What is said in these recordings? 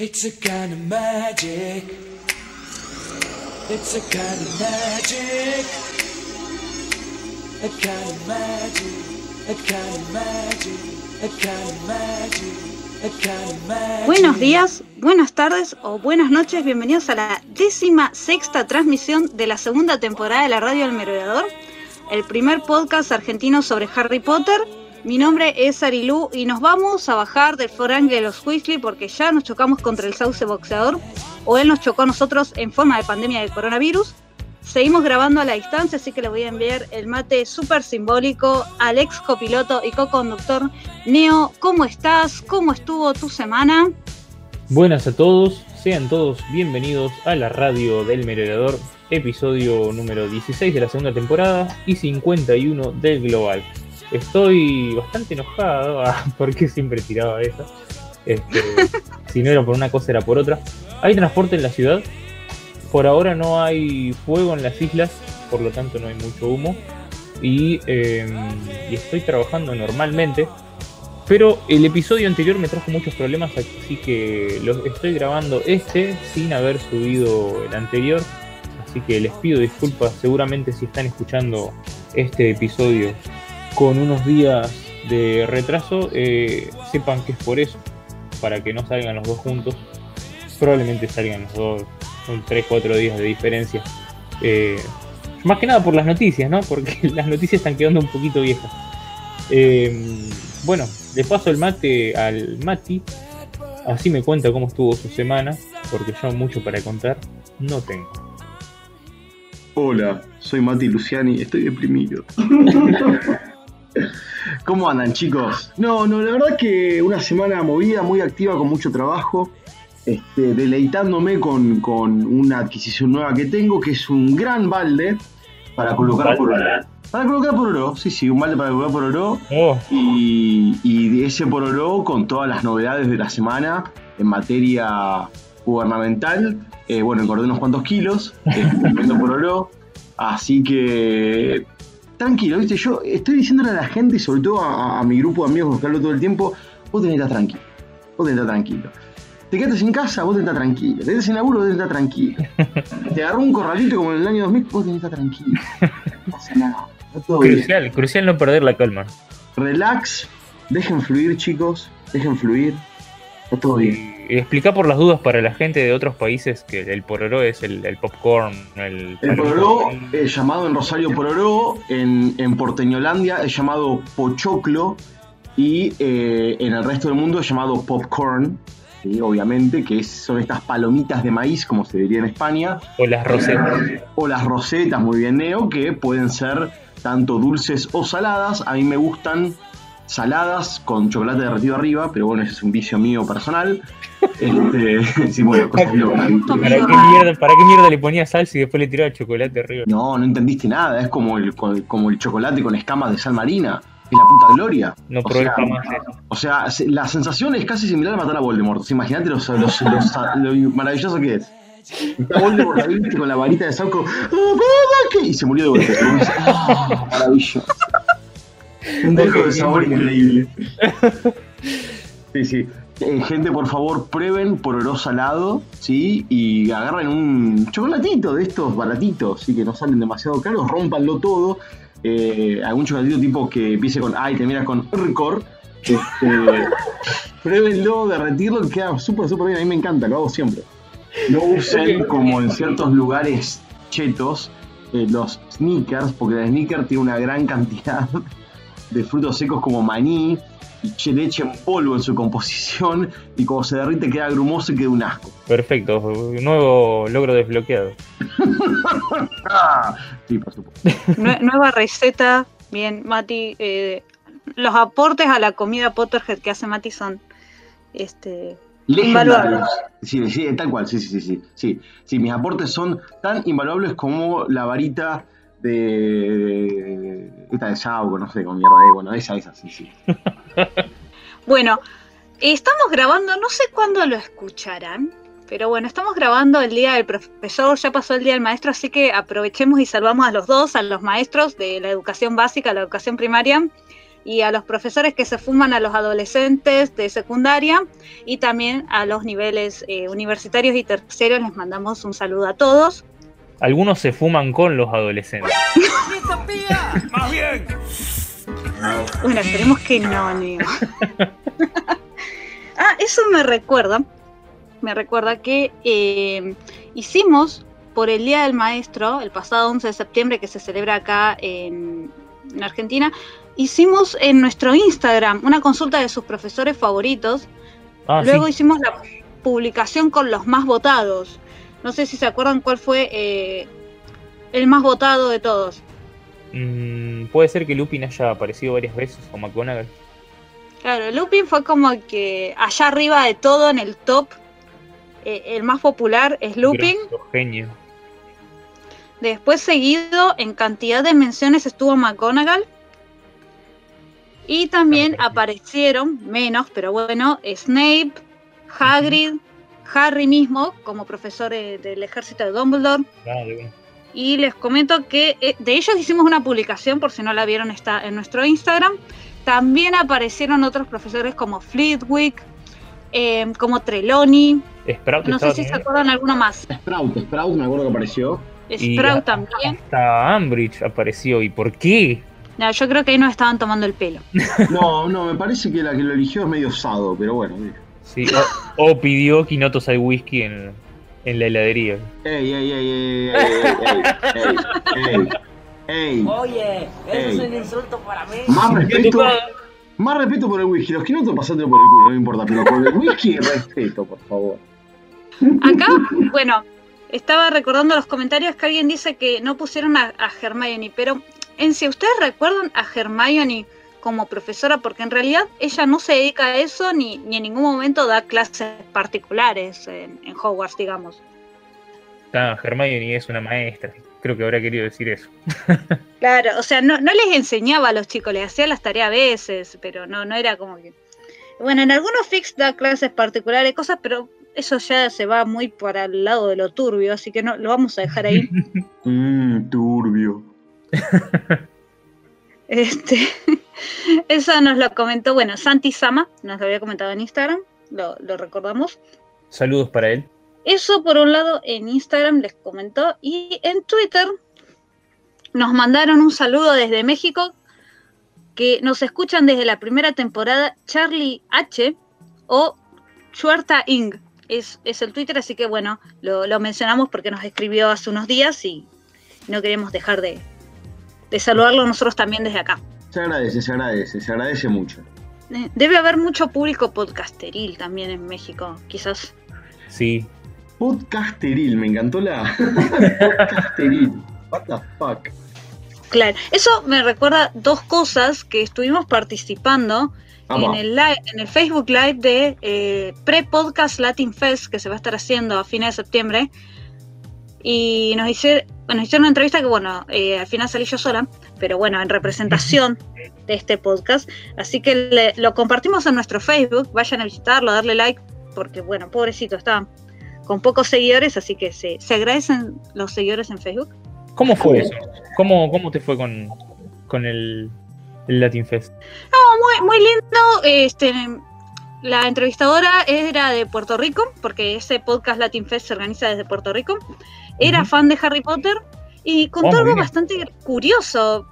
It's a kind of magic. It's a kind of magic. A kind of magic. A kind of magic. A kind of magic. Buenos días, buenas tardes o buenas noches. Bienvenidos a la décima sexta transmisión de la segunda temporada de la Radio del Merodeador, el primer podcast argentino sobre Harry Potter. Mi nombre es Arilú y nos vamos a bajar del forangue de los Weasley porque ya nos chocamos contra el sauce boxeador o él nos chocó a nosotros en forma de pandemia del coronavirus. Seguimos grabando a la distancia, así que le voy a enviar el mate súper simbólico al ex copiloto y co-conductor Neo. ¿Cómo estás? ¿Cómo estuvo tu semana? Buenas a todos, sean todos bienvenidos a la radio del merodeador, episodio número 16 de la segunda temporada y 51 del Global. Estoy bastante enojado, ah, porque siempre tiraba esa. Este, si no era por una cosa, era por otra. Hay transporte en la ciudad. Por ahora no hay fuego en las islas, por lo tanto no hay mucho humo. Y, eh, y estoy trabajando normalmente. Pero el episodio anterior me trajo muchos problemas, así que lo estoy grabando este sin haber subido el anterior. Así que les pido disculpas seguramente si están escuchando este episodio con unos días de retraso, eh, sepan que es por eso, para que no salgan los dos juntos. Probablemente salgan los dos, son 3-4 días de diferencia. Eh, más que nada por las noticias, ¿no? Porque las noticias están quedando un poquito viejas. Eh, bueno, le paso el mate al Mati, así me cuenta cómo estuvo su semana, porque yo mucho para contar no tengo. Hola, soy Mati Luciani, estoy deprimido. ¿Cómo andan chicos? No, no, la verdad que una semana movida, muy activa, con mucho trabajo, este, deleitándome con, con una adquisición nueva que tengo, que es un gran balde para colocar por oro. Para colocar por oro, sí, sí, un balde para colocar por oro. Oh, Y, ese por oro con todas las novedades de la semana en materia gubernamental. Eh, bueno, engordé unos cuantos kilos, eh, por oro. Así que tranquilo, ¿viste? Yo estoy diciéndole a la gente y sobre todo a, a mi grupo de amigos que hablo todo el tiempo, vos tenés que estar tranquilo, vos tenés que estar tranquilo. Te quedaste sin casa, vos tenés que estar tranquilo. Te quedaste sin laburo, vos tenés que estar tranquilo. Te agarró un corralito como en el año 2000, vos tenés que estar tranquilo. No pasa nada, está todo bien. crucial, crucial no perder la calma. Relax, dejen fluir chicos, dejen fluir. Está todo bien. Explica por las dudas para la gente de otros países que el pororó es el, el popcorn, el... El pororó es llamado en Rosario pororó, en, en Porteñolandia es llamado pochoclo y eh, en el resto del mundo es llamado popcorn, ¿sí? obviamente, que es- son estas palomitas de maíz, como se diría en España, O las rosetas. o las rosetas, muy bien neo, que pueden ser tanto dulces o saladas. A mí me gustan saladas con chocolate derretido arriba, pero bueno, ese es un vicio mío personal. Este, sí, bueno, cosas locas. ¿Para qué, mierda, ¿Para qué mierda le ponía salsa y después le tiraba chocolate arriba? No, no entendiste nada, es como el, como el chocolate con escamas de sal marina. Es la puta gloria. No O probé sea, jamás eso. O sea, se- la sensación es casi similar a matar a Voldemort. Imagínate los, los- los- lo maravilloso que es. Voldemort ahí, viste, con la varita de Sauco. "Ah, papá, ¿qué?", Y se murió de golpe. "Ah, maravilloso. Un dejo de sabor increíble. Sí, sí. Eh, gente, por favor, prueben pororó salado, ¿sí? Y agarren un chocolatito de estos baratitos, ¿sí? Que no salen demasiado caros, rómpanlo todo. Eh, algún chocolatito tipo que empiece con A y termina con RCOR. Este, pruébenlo, derretirlo, que queda súper, súper bien. A mí me encanta, lo hago siempre. No usen como en ciertos lugares chetos eh, los sneakers, porque el sneaker tiene una gran cantidad de frutos secos como maní y che- leche en polvo en su composición y como se derrite queda grumoso y queda un asco. Perfecto, nuevo logro desbloqueado. Sí, por supuesto. Nue- nueva receta, bien, Mati. eh, los aportes a la comida Potterhead que hace Mati son este, Legendarios. Sí, sí, tal cual, sí, sí, sí, sí, sí. Sí, mis aportes son tan invaluables como la varita de... Esta de Sauco, no sé, con mierda de... Bueno, esa, esa, sí, sí. Bueno, estamos grabando, no sé cuándo lo escucharán, pero bueno, estamos grabando el día del profesor, ya pasó el día del maestro, así que aprovechemos y salvamos a los dos, a los maestros de la educación básica, la educación primaria. y a los profesores que se fuman a los adolescentes de secundaria y también a los niveles eh, universitarios y terciarios les mandamos un saludo a todos. Algunos se fuman con los adolescentes. ¡Más bien! Bueno, esperemos que no, Neo. ah, eso me recuerda, me recuerda que eh, hicimos por el Día del Maestro, el pasado 11 de septiembre que se celebra acá en, en Argentina, hicimos en nuestro Instagram una consulta de sus profesores favoritos. Ah, Luego sí. hicimos la publicación con los más votados. No sé si se acuerdan cuál fue eh, el más votado de todos. Mm, puede ser que Lupin haya aparecido varias veces o McGonagall. Claro, Lupin fue como que allá arriba de todo en el top. eh, el más popular es Lupin. Genio. Después seguido en cantidad de menciones estuvo McGonagall. Y también aparecieron, menos, pero bueno, Snape, Hagrid, Harry mismo como profesor eh, del ejército de Dumbledore. Y les comento que eh, de ellos hicimos una publicación, por si no la vieron, está en nuestro Instagram. También aparecieron otros profesores como Flitwick, eh, como Trelawney. Sprout No sé si se acuerdan alguno más. Sprout, Sprout me acuerdo que apareció. Sprout también. Hasta Ambridge apareció. ¿Y por qué? No, yo creo que ahí nos estaban tomando el pelo. No, no, me parece que la que lo eligió es medio sado, pero bueno. Sí, o, o pidió quinotos al whisky en, en la heladería. Ey, ey, ey, ey, ey, ey, ey, Oye, eso es un insulto para mí. Más respeto, más respeto por el whisky. Los quinotos pasando por el culo, no me importa, pero por el whisky respeto, por favor. Acá, bueno, estaba recordando los comentarios que alguien dice que no pusieron a, a Hermione, pero en si ustedes recuerdan a Hermione como profesora, porque en realidad ella no se dedica a eso ni, ni en ningún momento da clases particulares en, en Hogwarts, digamos. Ah, Hermione es una maestra. Creo que habrá querido decir eso. Claro, o sea, no, no les enseñaba a los chicos, les hacía las tareas a veces, pero no, no era como que... Bueno, en algunos fix da clases particulares, cosas, pero eso ya se va muy para el lado de lo turbio, así que no lo vamos a dejar ahí. Mmm, turbio. Este, eso nos lo comentó, bueno, Santi Sama, nos lo había comentado en Instagram, lo, lo recordamos. Saludos para él. Eso por un lado en Instagram les comentó y en Twitter nos mandaron un saludo desde México que nos escuchan desde la primera temporada Charlie H o Chuerta Ing. Es, es el Twitter, así que bueno, lo, lo mencionamos porque nos escribió hace unos días y no queremos dejar de, de saludarlo nosotros también desde acá. Se agradece, se agradece, se agradece mucho. Eh, Debe haber mucho público podcasteril también en México, quizás. Sí. Podcasteril, me encantó la. Podcasteril. What the fuck. Claro, eso me recuerda dos cosas que estuvimos participando en el, live, en el Facebook Live de eh, Pre-Podcast Latin Fest que se va a estar haciendo a fines de septiembre. Y nos hicieron, nos hicieron una entrevista que, bueno, eh, al final salí yo sola, pero bueno, en representación de este podcast. Así que le- lo compartimos en nuestro Facebook, vayan a visitarlo, a darle like, porque, bueno, pobrecito, está con pocos seguidores, así que se, se agradecen los seguidores en Facebook. ¿Cómo fue eso? ¿Cómo, cómo te fue con, con el, el Latin Fest? muy, muy lindo. Este, la entrevistadora era de Puerto Rico, porque ese podcast Latin Fest se organiza desde Puerto Rico. Era fan de Harry Potter y contó Oh, algo bastante curioso.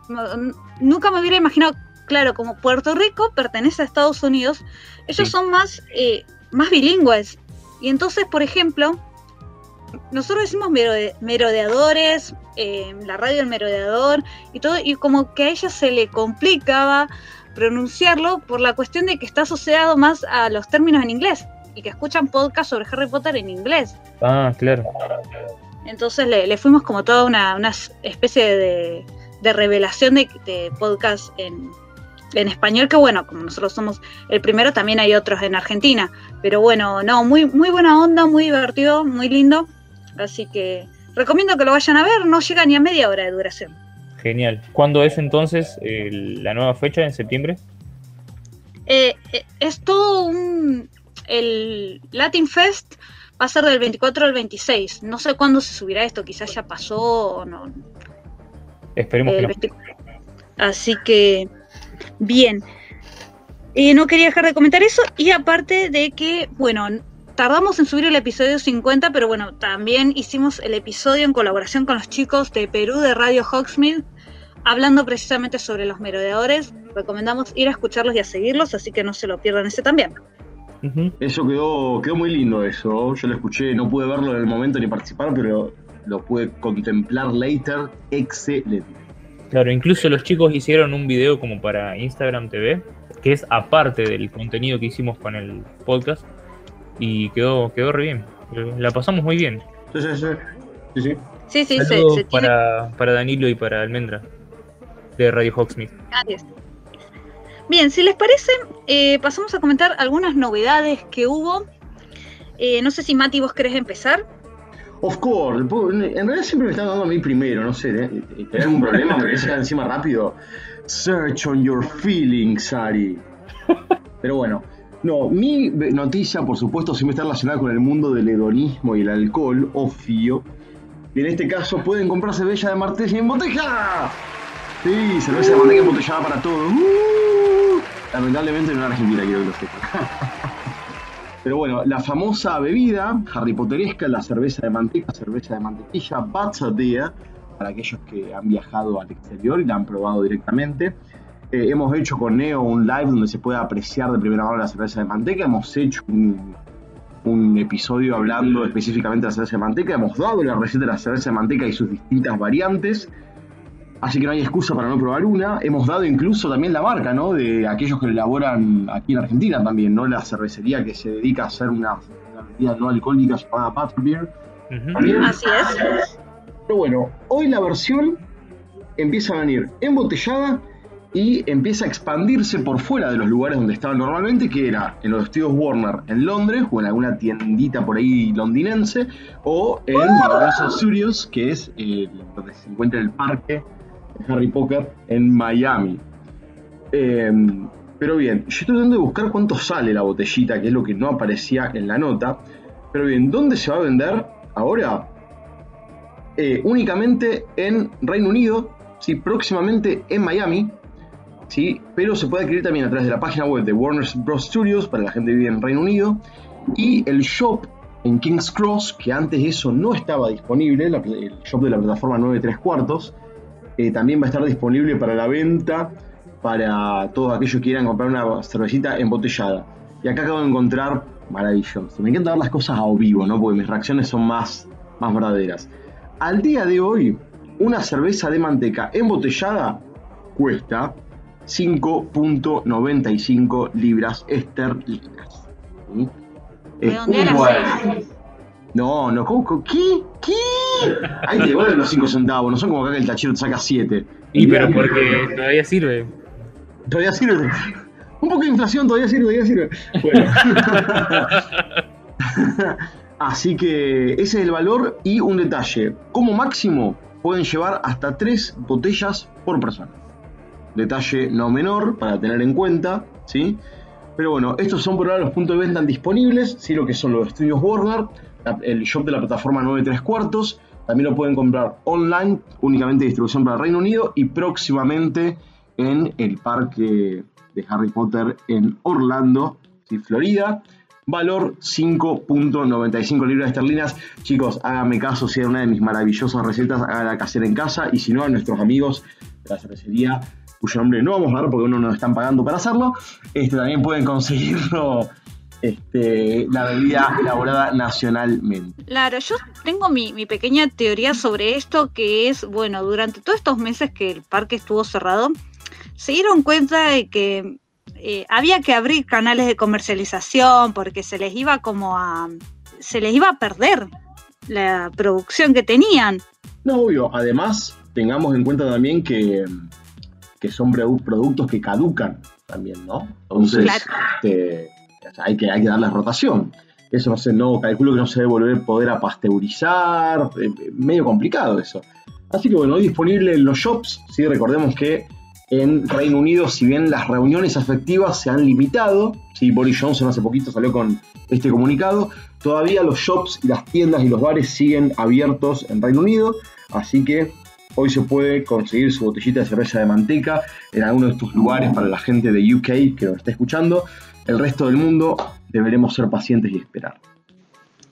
Nunca me hubiera imaginado, claro, como Puerto Rico pertenece a Estados Unidos, ellos Sí. son más, eh, más bilingües. Y entonces, por ejemplo, nosotros decimos merode- merodeadores, eh, la radio del merodeador y todo, y como que a ella se le complicaba pronunciarlo por la cuestión de que está asociado más a los términos en inglés y que escuchan podcasts sobre Harry Potter en inglés. Ah, claro. Entonces le, le fuimos como toda una, una especie de, de revelación de, de podcast en, en español, que bueno, como nosotros somos el primero, también hay otros en Argentina. Pero bueno, no, muy, muy buena onda, muy divertido, muy lindo. Así que recomiendo que lo vayan a ver, no llega ni a media hora de duración. Genial. ¿Cuándo es entonces el- la nueva fecha? ¿En septiembre? Eh, eh, es todo un... El Latin Fest va a ser del 24 al 26. No sé cuándo se subirá esto, quizás ya pasó o no. Esperemos que no. 24. Así que Bien. Eh, no quería dejar de comentar eso y aparte de que, bueno, tardamos en subir el episodio 50, pero bueno, también hicimos el episodio en colaboración con los chicos de Perú de Radio Hogsmeade, hablando precisamente sobre los merodeadores. Recomendamos ir a escucharlos y a seguirlos, así que no se lo pierdan ese también. Eso quedó, quedó muy lindo eso. Yo lo escuché, no pude verlo en el momento ni participar, pero lo pude contemplar later. Excelente. Claro, incluso los chicos hicieron un video como para Instagram TV, que es aparte del contenido que hicimos con el podcast, y quedó, quedó re bien. La pasamos muy bien. Sí, sí, sí. sí, sí. Sí, sí, se, Saludos se tiene para, para Danilo y para Almendra, de Radio Hogsmeade. Gracias. Bien, si les parece, eh, pasamos a comentar algunas novedades que hubo. Eh, no sé si Mati, vos querés empezar. Of course. En realidad siempre me están dando a mí primero, no sé. ¿eh? ¿Tenés algún problema? ¿Me querés sacar encima rápido? Search on your feelings, Ari. Pero bueno. No, mi noticia, por supuesto, siempre está relacionada con el mundo del hedonismo y el alcohol, obvio. Y en este caso pueden comprar cerveza de Martella en botella. Sí, cerveza de manteca embotellada para todos. ¡Uh! Lamentablemente no en Argentina, quiero que lo sepan. Pero bueno, la famosa bebida Harry Potteresca, la cerveza de manteca, cerveza de mantequilla, Batzadea, para aquellos que han viajado al exterior y la han probado directamente. Eh, hemos hecho con Neo un live donde se puede apreciar de primera mano la cerveza de manteca. Hemos hecho un, un episodio hablando específicamente de la cerveza de manteca. Hemos dado la receta de la cerveza de manteca y sus distintas variantes. Así que no hay excusa para no probar una. Hemos dado incluso también la marca, ¿no? De aquellos que la elaboran aquí en Argentina también, ¿no? La cervecería que se dedica a hacer una, una bebida no alcohólica llamada Butterbeer. También. Así es. Pero bueno, hoy la versión empieza a venir embotellada y empieza a expandirse por fuera de los lugares donde estaba normalmente, que era en los estudios Warner en Londres o en alguna tiendita por ahí londinense, o en Universal Studios, que es eh, donde se encuentra el parque Harry Potter en Miami. Eh, pero bien, yo estoy tratando de buscar cuánto sale la botellita, que es lo que no aparecía en la nota. Pero bien, ¿dónde se va a vender ahora? Eh, únicamente en Reino Unido, ¿sí? próximamente en Miami, ¿sí? pero se puede adquirir también a través de la página web de Warner Bros. Studios para la gente que vive en Reino Unido y el shop en King's Cross, que antes eso no estaba disponible, el shop de la plataforma 93 cuartos, eh, también va a estar disponible para la venta para todos aquellos que quieran comprar una cervecita embotellada. Y acá acabo de encontrar maravilloso. Me encanta ver las cosas a vivo, ¿no? Porque mis reacciones son más, más verdaderas. Al día de hoy, una cerveza de manteca embotellada cuesta 5.95 libras esterlinas. ¿Sí? Es un las buen- No, no, ¿Qué? ¿Qué? Ahí te devuelven los 5 centavos, no son como acá que el tachero te saca 7. Y pero porque todavía sirve. Todavía sirve. Un poco de inflación, todavía sirve, todavía sirve. Bueno. Así que ese es el valor y un detalle. Como máximo pueden llevar hasta 3 botellas por persona. Detalle no menor para tener en cuenta, ¿sí? Pero bueno, estos son por ahora los puntos de venta disponibles, ¿sí? Lo que son los estudios Warner, el shop de la plataforma 93 cuartos. También lo pueden comprar online, únicamente distribución para el Reino Unido y próximamente en el parque de Harry Potter en Orlando. Florida. Valor 5.95 libras esterlinas. Chicos, háganme caso si hay una de mis maravillosas recetas, háganla casera en casa. Y si no, a nuestros amigos de la cervecería, cuyo nombre no vamos a dar porque uno nos están pagando para hacerlo, este, también pueden conseguirlo este, la bebida elaborada nacionalmente. Claro, yo tengo mi, mi pequeña teoría sobre esto, que es, bueno, durante todos estos meses que el parque estuvo cerrado, se dieron cuenta de que eh, había que abrir canales de comercialización porque se les iba como a... se les iba a perder la producción que tenían. No, obvio. Además, tengamos en cuenta también que, que son produ- productos que caducan también, ¿no? Entonces, Claro. este, hay, que, hay que darles rotación. Eso no sé, no, calculo que no se debe volver poder a pasteurizar, eh, medio complicado eso. Así que bueno, hoy disponible en los shops, ¿sí? recordemos que en Reino Unido, si bien las reuniones afectivas se han limitado, ¿sí? Boris Johnson hace poquito salió con este comunicado, todavía los shops y las tiendas y los bares siguen abiertos en Reino Unido, así que Hoy se puede conseguir su botellita de cerveza de manteca en alguno de estos lugares para la gente de UK que nos está escuchando. El resto del mundo deberemos ser pacientes y esperar.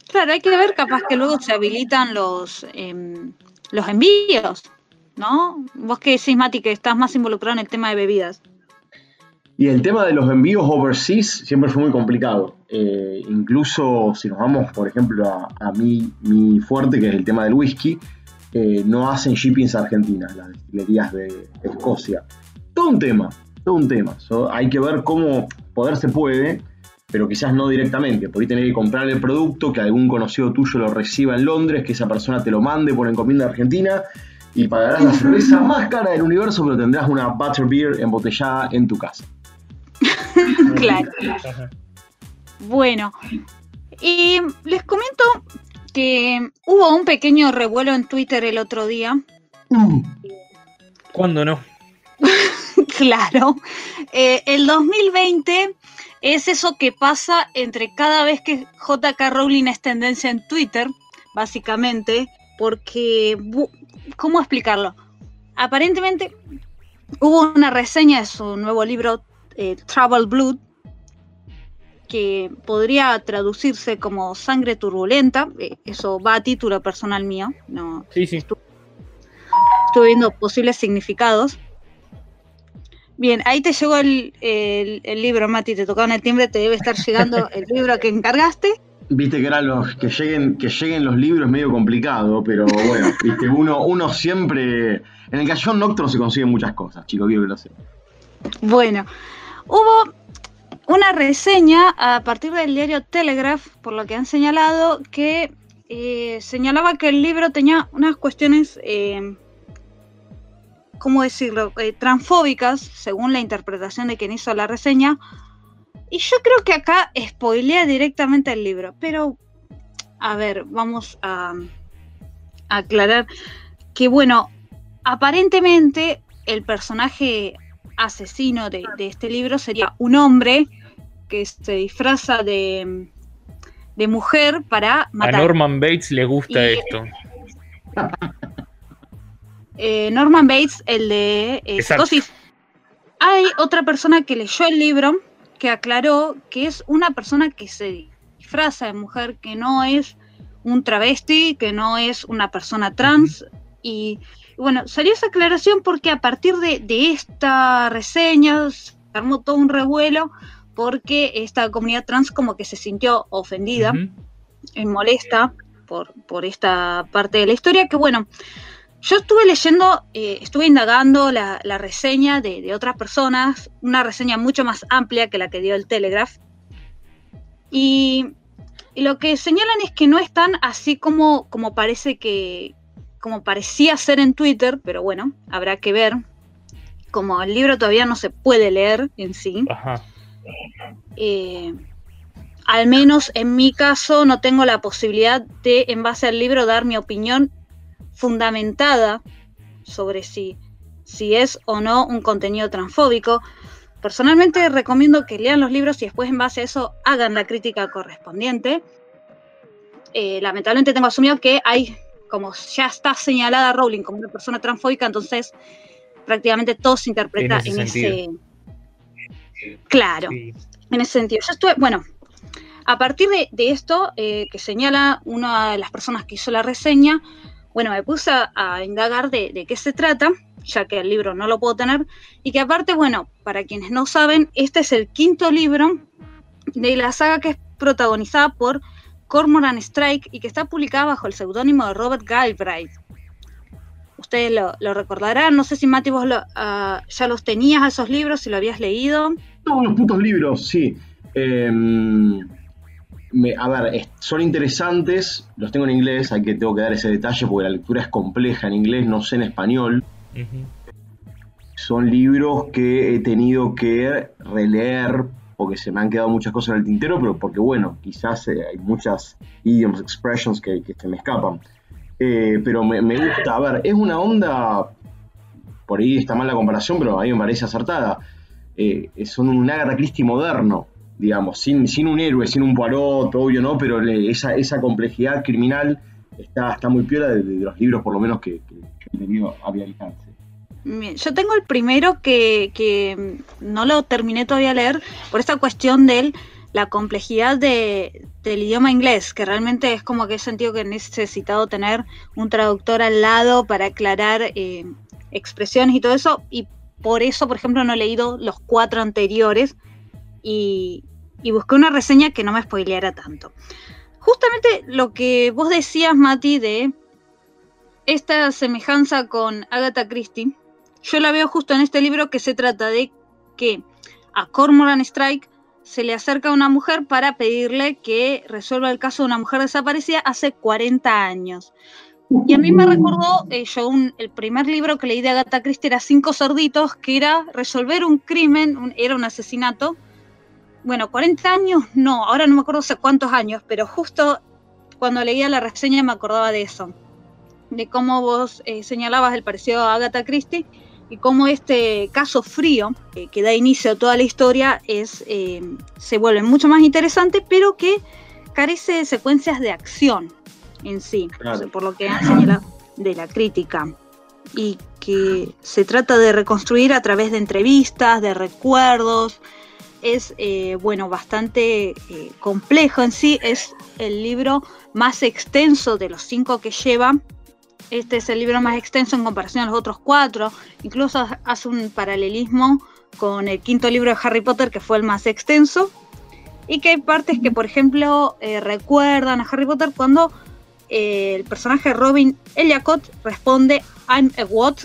Claro, hay que ver, capaz que luego se habilitan los, em, los envíos, ¿no? Vos que decís, Mati, que estás más involucrado en el tema de bebidas. Y el tema de los envíos overseas siempre fue muy complicado. Eh, incluso si nos vamos, por ejemplo, a, a mi, mi fuerte, que es el tema del whisky, eh, no hacen shippings a Argentina, las destilerías de Escocia. Todo un tema, todo un tema. So, hay que ver cómo poder se puede, pero quizás no directamente. Por ahí tener que comprar el producto, que algún conocido tuyo lo reciba en Londres, que esa persona te lo mande por encomienda argentina y pagarás la cerveza más cara del universo, pero tendrás una butterbeer embotellada en tu casa. claro. Bueno, y les comento que hubo un pequeño revuelo en Twitter el otro día. ¿Cuándo no? Claro, Eh, el 2020 es eso que pasa entre cada vez que JK Rowling es tendencia en Twitter, básicamente, porque, ¿cómo explicarlo? Aparentemente hubo una reseña de su nuevo libro, eh, Travel Blood, que podría traducirse como sangre turbulenta, eh, eso va a título personal mío, no, Sí, sí. estuve viendo posibles significados. Bien, ahí te llegó el, el- el libro, Mati, te tocaron el timbre, te debe estar llegando el libro que encargaste. Viste que eran los que lleguen, que lleguen los libros es medio complicado, pero bueno, viste, uno, uno siempre. En el callón nocturno se consiguen muchas cosas, chicos, quiero que lo sepan. Bueno, hubo una reseña a partir del diario Telegraph, por lo que han señalado, que eh, señalaba que el libro tenía unas cuestiones, eh, ¿cómo decirlo?, Eh, transfóbicas, según la interpretación de quien hizo la reseña. Y yo creo que acá spoilea directamente el libro, pero a ver, vamos a, a aclarar que, bueno, aparentemente el personaje asesino de, de este libro sería un hombre que se disfraza de, de mujer para A matar. Norman Bates le gusta Y- esto. Eh, Norman Bates, el de eh. Psicosis. Hay otra persona que leyó el libro que aclaró que es una persona que se disfraza de mujer, que no es un travesti, que no es una persona trans. Y bueno, salió esa aclaración porque a partir de, de esta reseña se armó todo un revuelo porque esta comunidad trans como que se sintió ofendida eh, molesta por, por esta parte de la historia, que bueno, yo estuve leyendo, eh, estuve indagando la, la reseña de, de otras personas, una reseña mucho más amplia que la que dio el Telegraph, y, y lo que señalan es que no es tan así como, como parece que, como parecía ser en Twitter, pero bueno, habrá que ver. Como el libro todavía no se puede leer en sí, Ajá. eh, al menos en mi caso no tengo la posibilidad de, en base al libro, dar mi opinión fundamentada sobre si, si es o no un contenido transfóbico. Personalmente recomiendo que lean los libros y después en base a eso hagan la crítica correspondiente. Eh, lamentablemente tengo asumido que hay, como ya está señalada Rowling como una persona transfóbica, entonces prácticamente todo se interpreta En ese en ese... Claro Sí. en ese sentido. Yo estuve, bueno, a partir de, de esto eh, que señala una de las personas que hizo la reseña, bueno, me puse a, indagar de, qué se trata, ya que el libro no lo puedo tener, y que aparte, bueno, para quienes no saben, este es el quinto libro de la saga que es protagonizada por Cormoran Strike y que está publicada bajo el seudónimo de Robert Galbraith. Ustedes lo, lo recordarán, no sé si Mati vos lo, ah, ya los tenías a esos libros, si lo habías leído. Todos los putos libros, sí. Eh, me- a ver, son interesantes, los tengo en inglés, hay que tengo que dar ese detalle porque la lectura es compleja en inglés, no sé en español. Son libros que he tenido que releer porque se me han quedado muchas cosas en el tintero, pero porque bueno, quizás eh, hay muchas idioms, expressions que, que se me escapan. Eh, pero me, me gusta, a ver, es una onda, por ahí está mal la comparación, pero a mí me parece acertada. Eh, son un Agatha Christie moderno, digamos, sin, sin un héroe, sin un Poirot, obvio no, pero le- esa, esa complejidad criminal está, está muy piola de, los libros por lo menos que, que- he tenido a mi Yo tengo el primero que, que no lo terminé todavía de leer por esta cuestión de la complejidad de, del idioma inglés, que realmente es como que he sentido que he necesitado tener un traductor al lado para aclarar eh, expresiones y todo eso, y por eso, por ejemplo, no he leído los cuatro anteriores y, busqué una reseña que no me spoileara tanto. Justamente lo que vos decías, Mati, de esta semejanza con Agatha Christie, yo la veo justo en este libro que se trata de que a Cormoran Strike se le acerca una mujer para pedirle que resuelva el caso de una mujer desaparecida hace 40 años. Y a mí me recordó, eh, yo el primer libro que leí de Agatha Christie era Cinco Cerditos, que era resolver un crimen, era un asesinato. Bueno, 40 años, no, ahora no me acuerdo hace cuántos años, pero justo cuando leía la reseña me acordaba de eso, de cómo vos eh, señalabas el parecido a Agatha Christie y cómo este caso frío eh, que da inicio a toda la historia es, eh, se vuelve mucho más interesante, pero que carece de secuencias de acción en sí, Claro. o sea, por lo que han señalado de la crítica, y que se trata de reconstruir a través de entrevistas, de recuerdos, es eh, bueno bastante eh, complejo en sí, es el libro más extenso de los cinco que lleva. Este es el libro más extenso en comparación a los otros cuatro. Incluso hace un paralelismo con el quinto libro de Harry Potter, que fue el más extenso. Y que hay partes que, por ejemplo, eh, recuerdan a Harry Potter cuando el personaje Robin Eliacott responde I'm a what,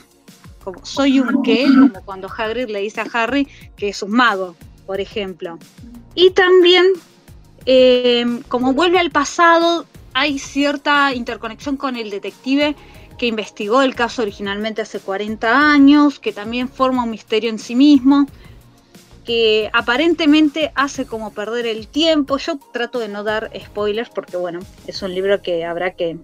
como soy un qué, como cuando Hagrid le dice a Harry que es un mago, por ejemplo. Y también, eh, como vuelve al pasado, hay cierta interconexión con el detective que investigó el caso originalmente hace 40 años, que también forma un misterio en sí mismo, que aparentemente hace como perder el tiempo. Yo trato de no dar spoilers porque bueno, es un libro que habrá que,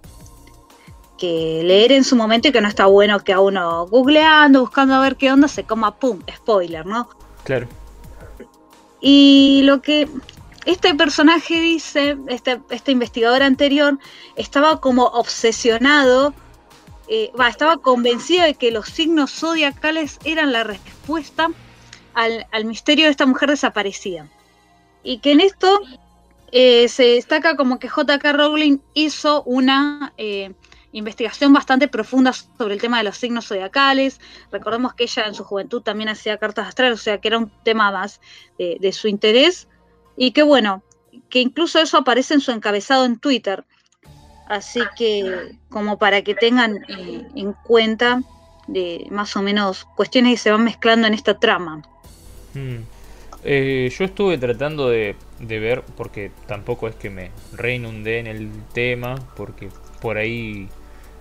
que leer en su momento y que no está bueno que a uno googleando, buscando a ver qué onda, se coma, ¡pum!, spoiler, ¿no? Claro. Y lo que este personaje dice, este, este investigador anterior, estaba como obsesionado, eh, estaba convencido de que los signos zodiacales eran la respuesta al, al misterio de esta mujer desaparecida. Y que en esto eh, se destaca como que J.K. Rowling hizo una eh, investigación bastante profunda sobre el tema de los signos zodiacales. Recordemos que ella en su juventud también hacía cartas astrales, o sea que era un tema más de, su interés. Y que bueno, que incluso eso aparece en su encabezado en Twitter. Así que como para que tengan eh, en cuenta de más o menos cuestiones que se van mezclando en esta trama. Mm. Eh, yo estuve tratando de, de ver, porque tampoco es que me reinundé en el tema, porque por ahí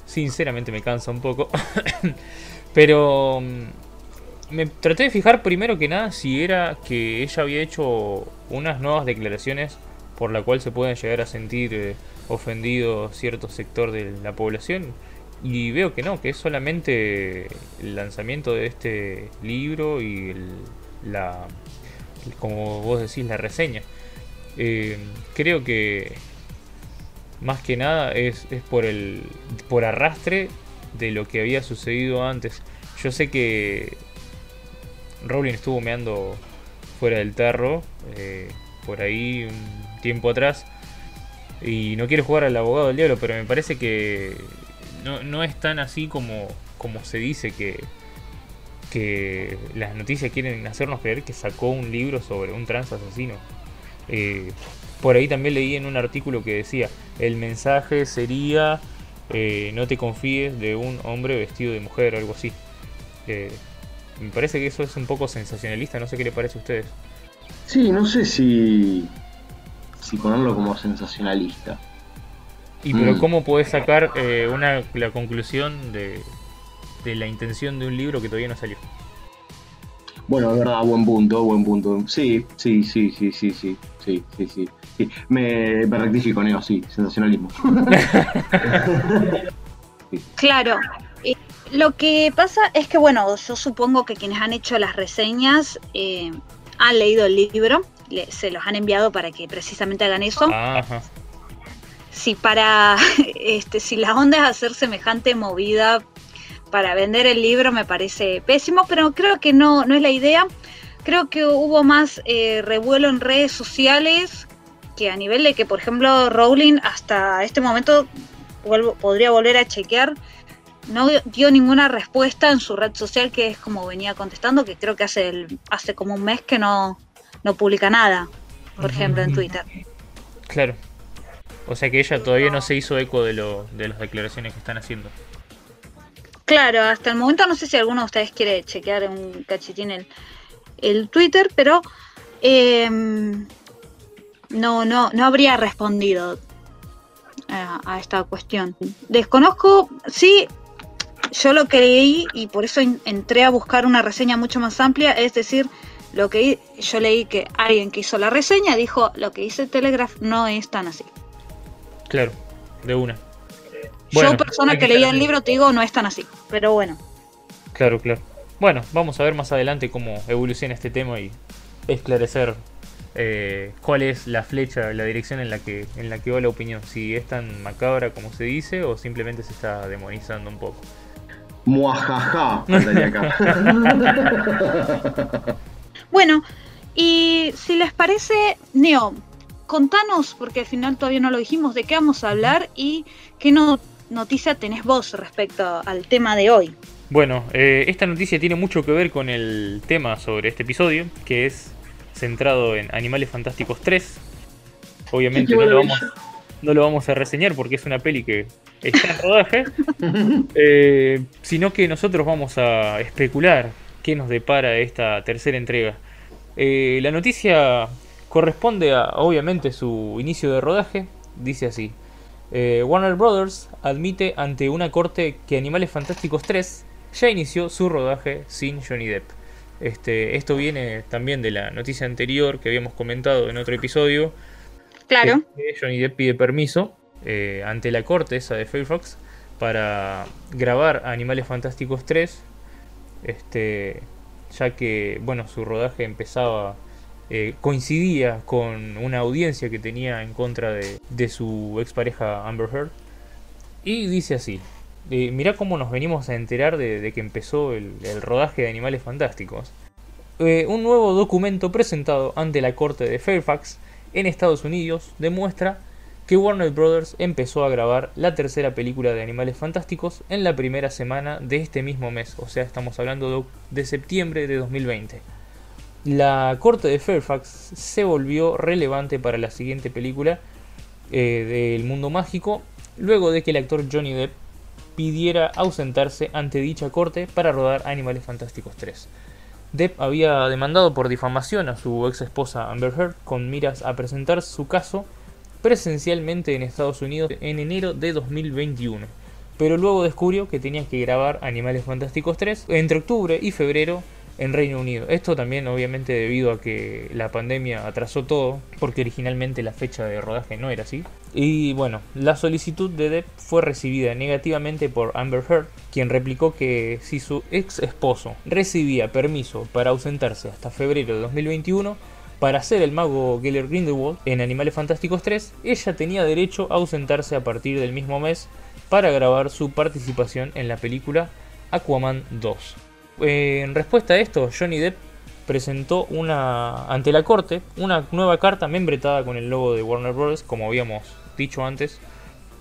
sinceramente me cansa un poco. Pero mm, me traté de fijar primero que nada si era que ella había hecho unas nuevas declaraciones por la cual se pueden llegar a sentir eh, ofendido cierto sector de la población. Y veo que no, que es solamente el lanzamiento de este libro y el- la, como vos decís, la reseña. Eh, creo que más que nada es, es por el por arrastre de lo que había sucedido antes. Yo sé que Rowling estuvo meando fuera del tarro eh, por ahí un tiempo atrás y no quiero jugar al abogado del diablo, pero me parece que no, no es tan así como, como se dice que, que las noticias quieren hacernos creer que sacó un libro sobre un trans asesino. Eh, por ahí también leí en un artículo que decía, el mensaje sería eh, no te confíes de un hombre vestido de mujer o algo así. Eh, me parece que eso es un poco sensacionalista, no sé qué le parece a ustedes. Sí, no sé si. si ponerlo como sensacionalista. Y pero Mm. ¿cómo podés sacar eh, una, la conclusión de, de la intención de un libro que todavía no salió? Bueno, es verdad, buen punto, buen punto. Sí, sí, sí, sí, sí, sí, sí, sí, sí. sí. Me, me rectifico, Neo, sí, sensacionalismo. Claro. eh, lo que pasa es que, bueno, yo supongo que quienes han hecho las reseñas eh, han leído el libro, le- se los han enviado para que precisamente hagan eso. Ajá. Si para, este, si la onda es hacer semejante movida para vender el libro me parece pésimo, pero creo que no, no es la idea. Creo que hubo más eh, revuelo en redes sociales que a nivel de que, por ejemplo, Rowling hasta este momento vuelvo- podría volver a chequear. No dio ninguna respuesta en su red social, que es como venía contestando, que creo que hace, el- hace como un mes que no, no publica nada, por ejemplo, en Twitter. Claro. O sea que ella todavía no se hizo eco de, lo, de las declaraciones que están haciendo. Claro, hasta el momento no sé si alguno de ustedes quiere chequear un cachitín el, el Twitter, pero eh, no, no, no habría respondido a, esta cuestión. Desconozco, sí, yo lo que leí y por eso en- entré a buscar una reseña mucho más amplia, es decir, lo que yo leí que alguien que hizo la reseña dijo lo que dice Telegraph no es tan así. Claro, de una. Bueno, yo persona que que leí estar el libro te digo no es tan así, pero bueno. Claro, claro. Bueno, vamos a ver más adelante cómo evoluciona este tema y esclarecer eh, cuál es la flecha, la dirección en la que en la que va la opinión. Si es tan macabra como se dice o simplemente se está demonizando un poco. Muajaja, acá. Bueno, y si les parece, Neo, contanos, porque al final todavía no lo dijimos, de qué vamos a hablar y qué no- noticia tenés vos respecto al tema de hoy. Bueno, eh, esta noticia tiene mucho que ver con el tema sobre este episodio, que es centrado en Animales Fantásticos 3. Obviamente no lo, vamos, no lo vamos a reseñar porque es una peli que está en rodaje, eh, sino que nosotros vamos a especular qué nos depara esta tercera entrega. Eh, la noticia corresponde a, obviamente, su inicio de rodaje. Dice así. Eh, Warner Brothers admite ante una corte que Animales Fantásticos 3 ya inició su rodaje sin Johnny Depp. Este, esto viene también de la noticia anterior que habíamos comentado en otro episodio. Claro, Johnny Depp pide permiso eh, ante la corte esa de Fairfax para grabar Animales Fantásticos 3. Este, ya que bueno, su rodaje empezaba eh, coincidía con una audiencia que tenía en contra de, su expareja Amber Heard. Y dice así, eh, mirá cómo nos venimos a enterar de, que empezó el, el rodaje de Animales Fantásticos. Eh, un nuevo documento presentado ante la corte de Fairfax en Estados Unidos demuestra que Warner Brothers empezó a grabar la tercera película de Animales Fantásticos en la primera semana de este mismo mes, o sea, estamos hablando de, de septiembre de 2020. La corte de Fairfax se volvió relevante para la siguiente película eh, del mundo mágico, luego de que el actor Johnny Depp pidiera ausentarse ante dicha corte para rodar Animales Fantásticos 3. Depp había demandado por difamación a su ex esposa Amber Heard con miras a presentar su caso presencialmente en Estados Unidos en enero de 2021, pero luego descubrió que tenía que grabar Animales Fantásticos 3 entre octubre y febrero en Reino Unido. Esto también obviamente debido a que la pandemia atrasó todo, porque originalmente la fecha de rodaje no era así. Y bueno, la solicitud de Depp fue recibida negativamente por Amber Heard, quien replicó que si su ex esposo recibía permiso para ausentarse hasta febrero de 2021, para ser el mago Geller Grindelwald en Animales Fantásticos 3, ella tenía derecho a ausentarse a partir del mismo mes para grabar su participación en la película Aquaman 2. Eh, en respuesta a esto, Johnny Depp presentó una ante la corte una nueva carta membretada con el logo de Warner Bros. como habíamos dicho antes,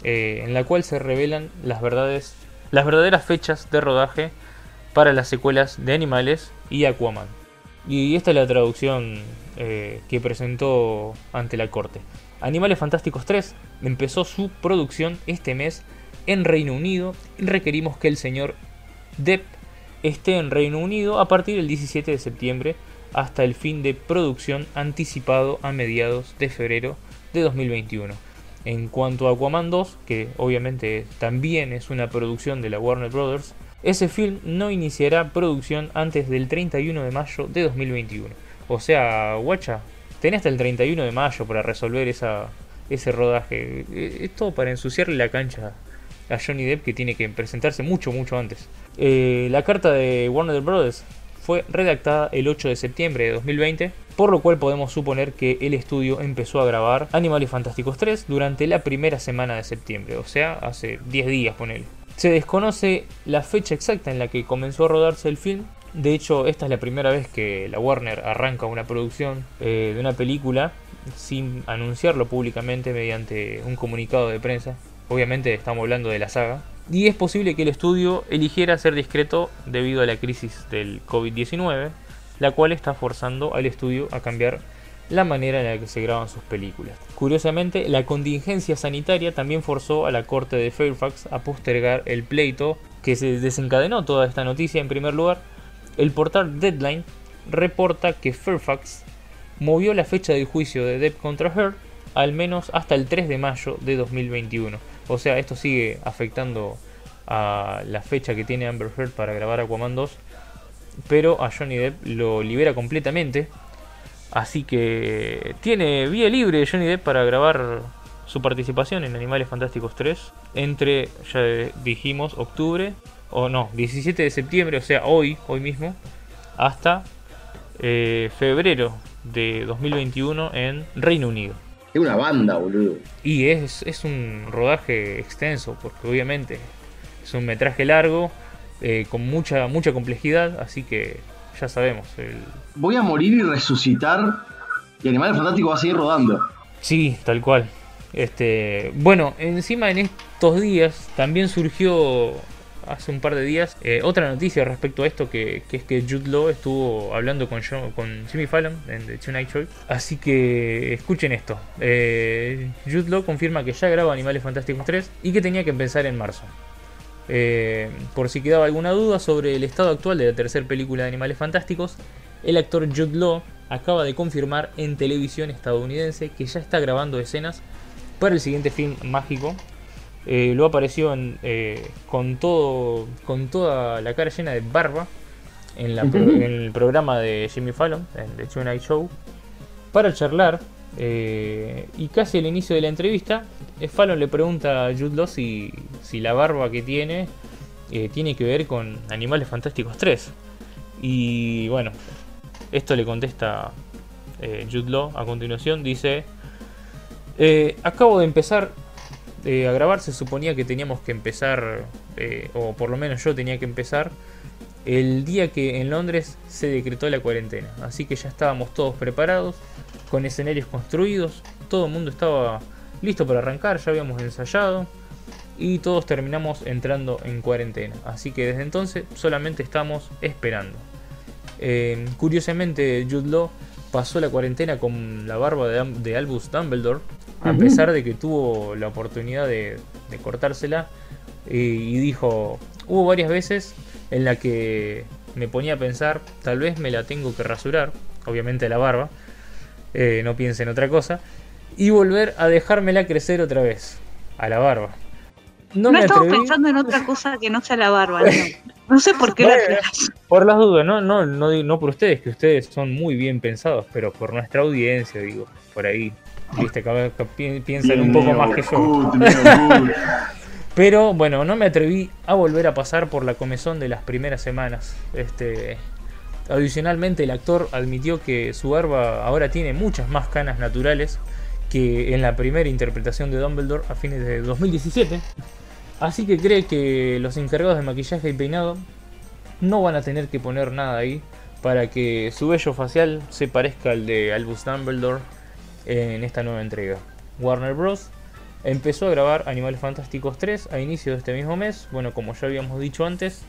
eh, en la cual se revelan las verdades, las verdaderas fechas de rodaje para las secuelas de Animales y Aquaman. Y esta es la traducción eh, que presentó ante la corte. Animales Fantásticos 3 empezó su producción este mes en Reino Unido y requerimos que el señor Depp esté en Reino Unido a partir del 17 de septiembre hasta el fin de producción anticipado a mediados de febrero de 2021. En cuanto a Aquaman 2, que obviamente también es una producción de la Warner Brothers, ese film no iniciará producción antes del 31 de mayo de 2021. O sea, guacha, tenés hasta el 31 de mayo para resolver esa, ese rodaje. Es todo para ensuciarle la cancha a Johnny Depp que tiene que presentarse mucho, mucho antes. Eh, la carta de Warner Bros. fue redactada el 8 de septiembre de 2020, por lo cual podemos suponer que el estudio empezó a grabar Animales Fantásticos 3 durante la primera semana de septiembre, o sea, hace 10 días, ponele. Se desconoce la fecha exacta en la que comenzó a rodarse el film. De hecho, esta es la primera vez que la Warner arranca una producción eh, de una película sin anunciarlo públicamente mediante un comunicado de prensa. Obviamente estamos hablando de la saga. Y es posible que el estudio eligiera ser discreto debido a la crisis del COVID-19, la cual está forzando al estudio a cambiar la manera en la que se graban sus películas. Curiosamente, la contingencia sanitaria también forzó a la corte de Fairfax a postergar el pleito que se desencadenó toda esta noticia en primer lugar. El portal Deadline reporta que Fairfax movió la fecha del juicio de Depp contra Heard al menos hasta el 3 de mayo de 2021. O sea, esto sigue afectando a la fecha que tiene Amber Heard para grabar Aquaman 2, pero a Johnny Depp lo libera completamente Así que tiene vía libre Johnny Depp para grabar su participación en Animales Fantásticos 3 entre, ya dijimos, octubre, o no, 17 de septiembre, o sea, hoy, hoy mismo, hasta eh, febrero de 2021 en Reino Unido. Es una banda, boludo. Y es, es un rodaje extenso, porque obviamente es un metraje largo, eh, con mucha, mucha complejidad, así que ya sabemos. El... Voy a morir y resucitar y Animales Fantásticos va a seguir rodando. Sí, tal cual. Este, bueno, encima en estos días también surgió hace un par de días eh, otra noticia respecto a esto que, es que Jude Law estuvo hablando con, con Jimmy Fallon en The Tonight Show. Así que escuchen esto. Eh, Jude Law confirma que ya graba Animales Fantásticos 3 y que tenía que empezar en marzo. Eh, por si quedaba alguna duda sobre el estado actual de la tercera película de Animales Fantásticos, el actor Jude Law acaba de confirmar en televisión estadounidense que ya está grabando escenas para el siguiente film mágico. Eh, lo apareció eh, con, todo, con toda la cara llena de barba en, en el programa de Jimmy Fallon, en The Tonight Show, para charlar eh, y casi al inicio de la entrevista, eh, Fallon le pregunta a Jude Law si, la barba que tiene tiene que ver con Animales Fantásticos 3. Y bueno, esto le contesta Jude Law a continuación. Dice, acabo de empezar a grabar, se suponía que teníamos que empezar, o por lo menos yo tenía que empezar, el día que en Londres se decretó la cuarentena. Así que ya estábamos todos preparados con escenarios construidos, todo el mundo estaba listo para arrancar, ya habíamos ensayado y todos terminamos entrando en cuarentena. Así que desde entonces solamente estamos esperando. Eh, curiosamente, Jude Law pasó la cuarentena con la barba de, Albus Dumbledore, a pesar de que tuvo la oportunidad de, cortársela. y dijo, hubo varias veces en la que me ponía a pensar, tal vez me la tengo que rasurar, obviamente la barba, eh, no piense en otra cosa, y volver a dejármela crecer otra vez, a la barba. No, me estamos pensando en otra cosa que no sea la barba, no, sé por qué la Por las dudas, no, no, no, no por ustedes, que ustedes son muy bien pensados, pero por nuestra audiencia, digo, por ahí, viste, piensan un poco más que yo. Pero bueno, no me atreví a volver a pasar por la comezón de las primeras semanas. Este, Adicionalmente, el actor admitió que su barba ahora tiene muchas más canas naturales que en la primera interpretación de Dumbledore a fines de 2017. Así que cree que los encargados de maquillaje y peinado no van a tener que poner nada ahí para que su vello facial se parezca al de Albus Dumbledore en esta nueva entrega. Warner Bros. empezó a grabar Animales Fantásticos 3 a inicio de este mismo mes, bueno, como ya habíamos dicho antes,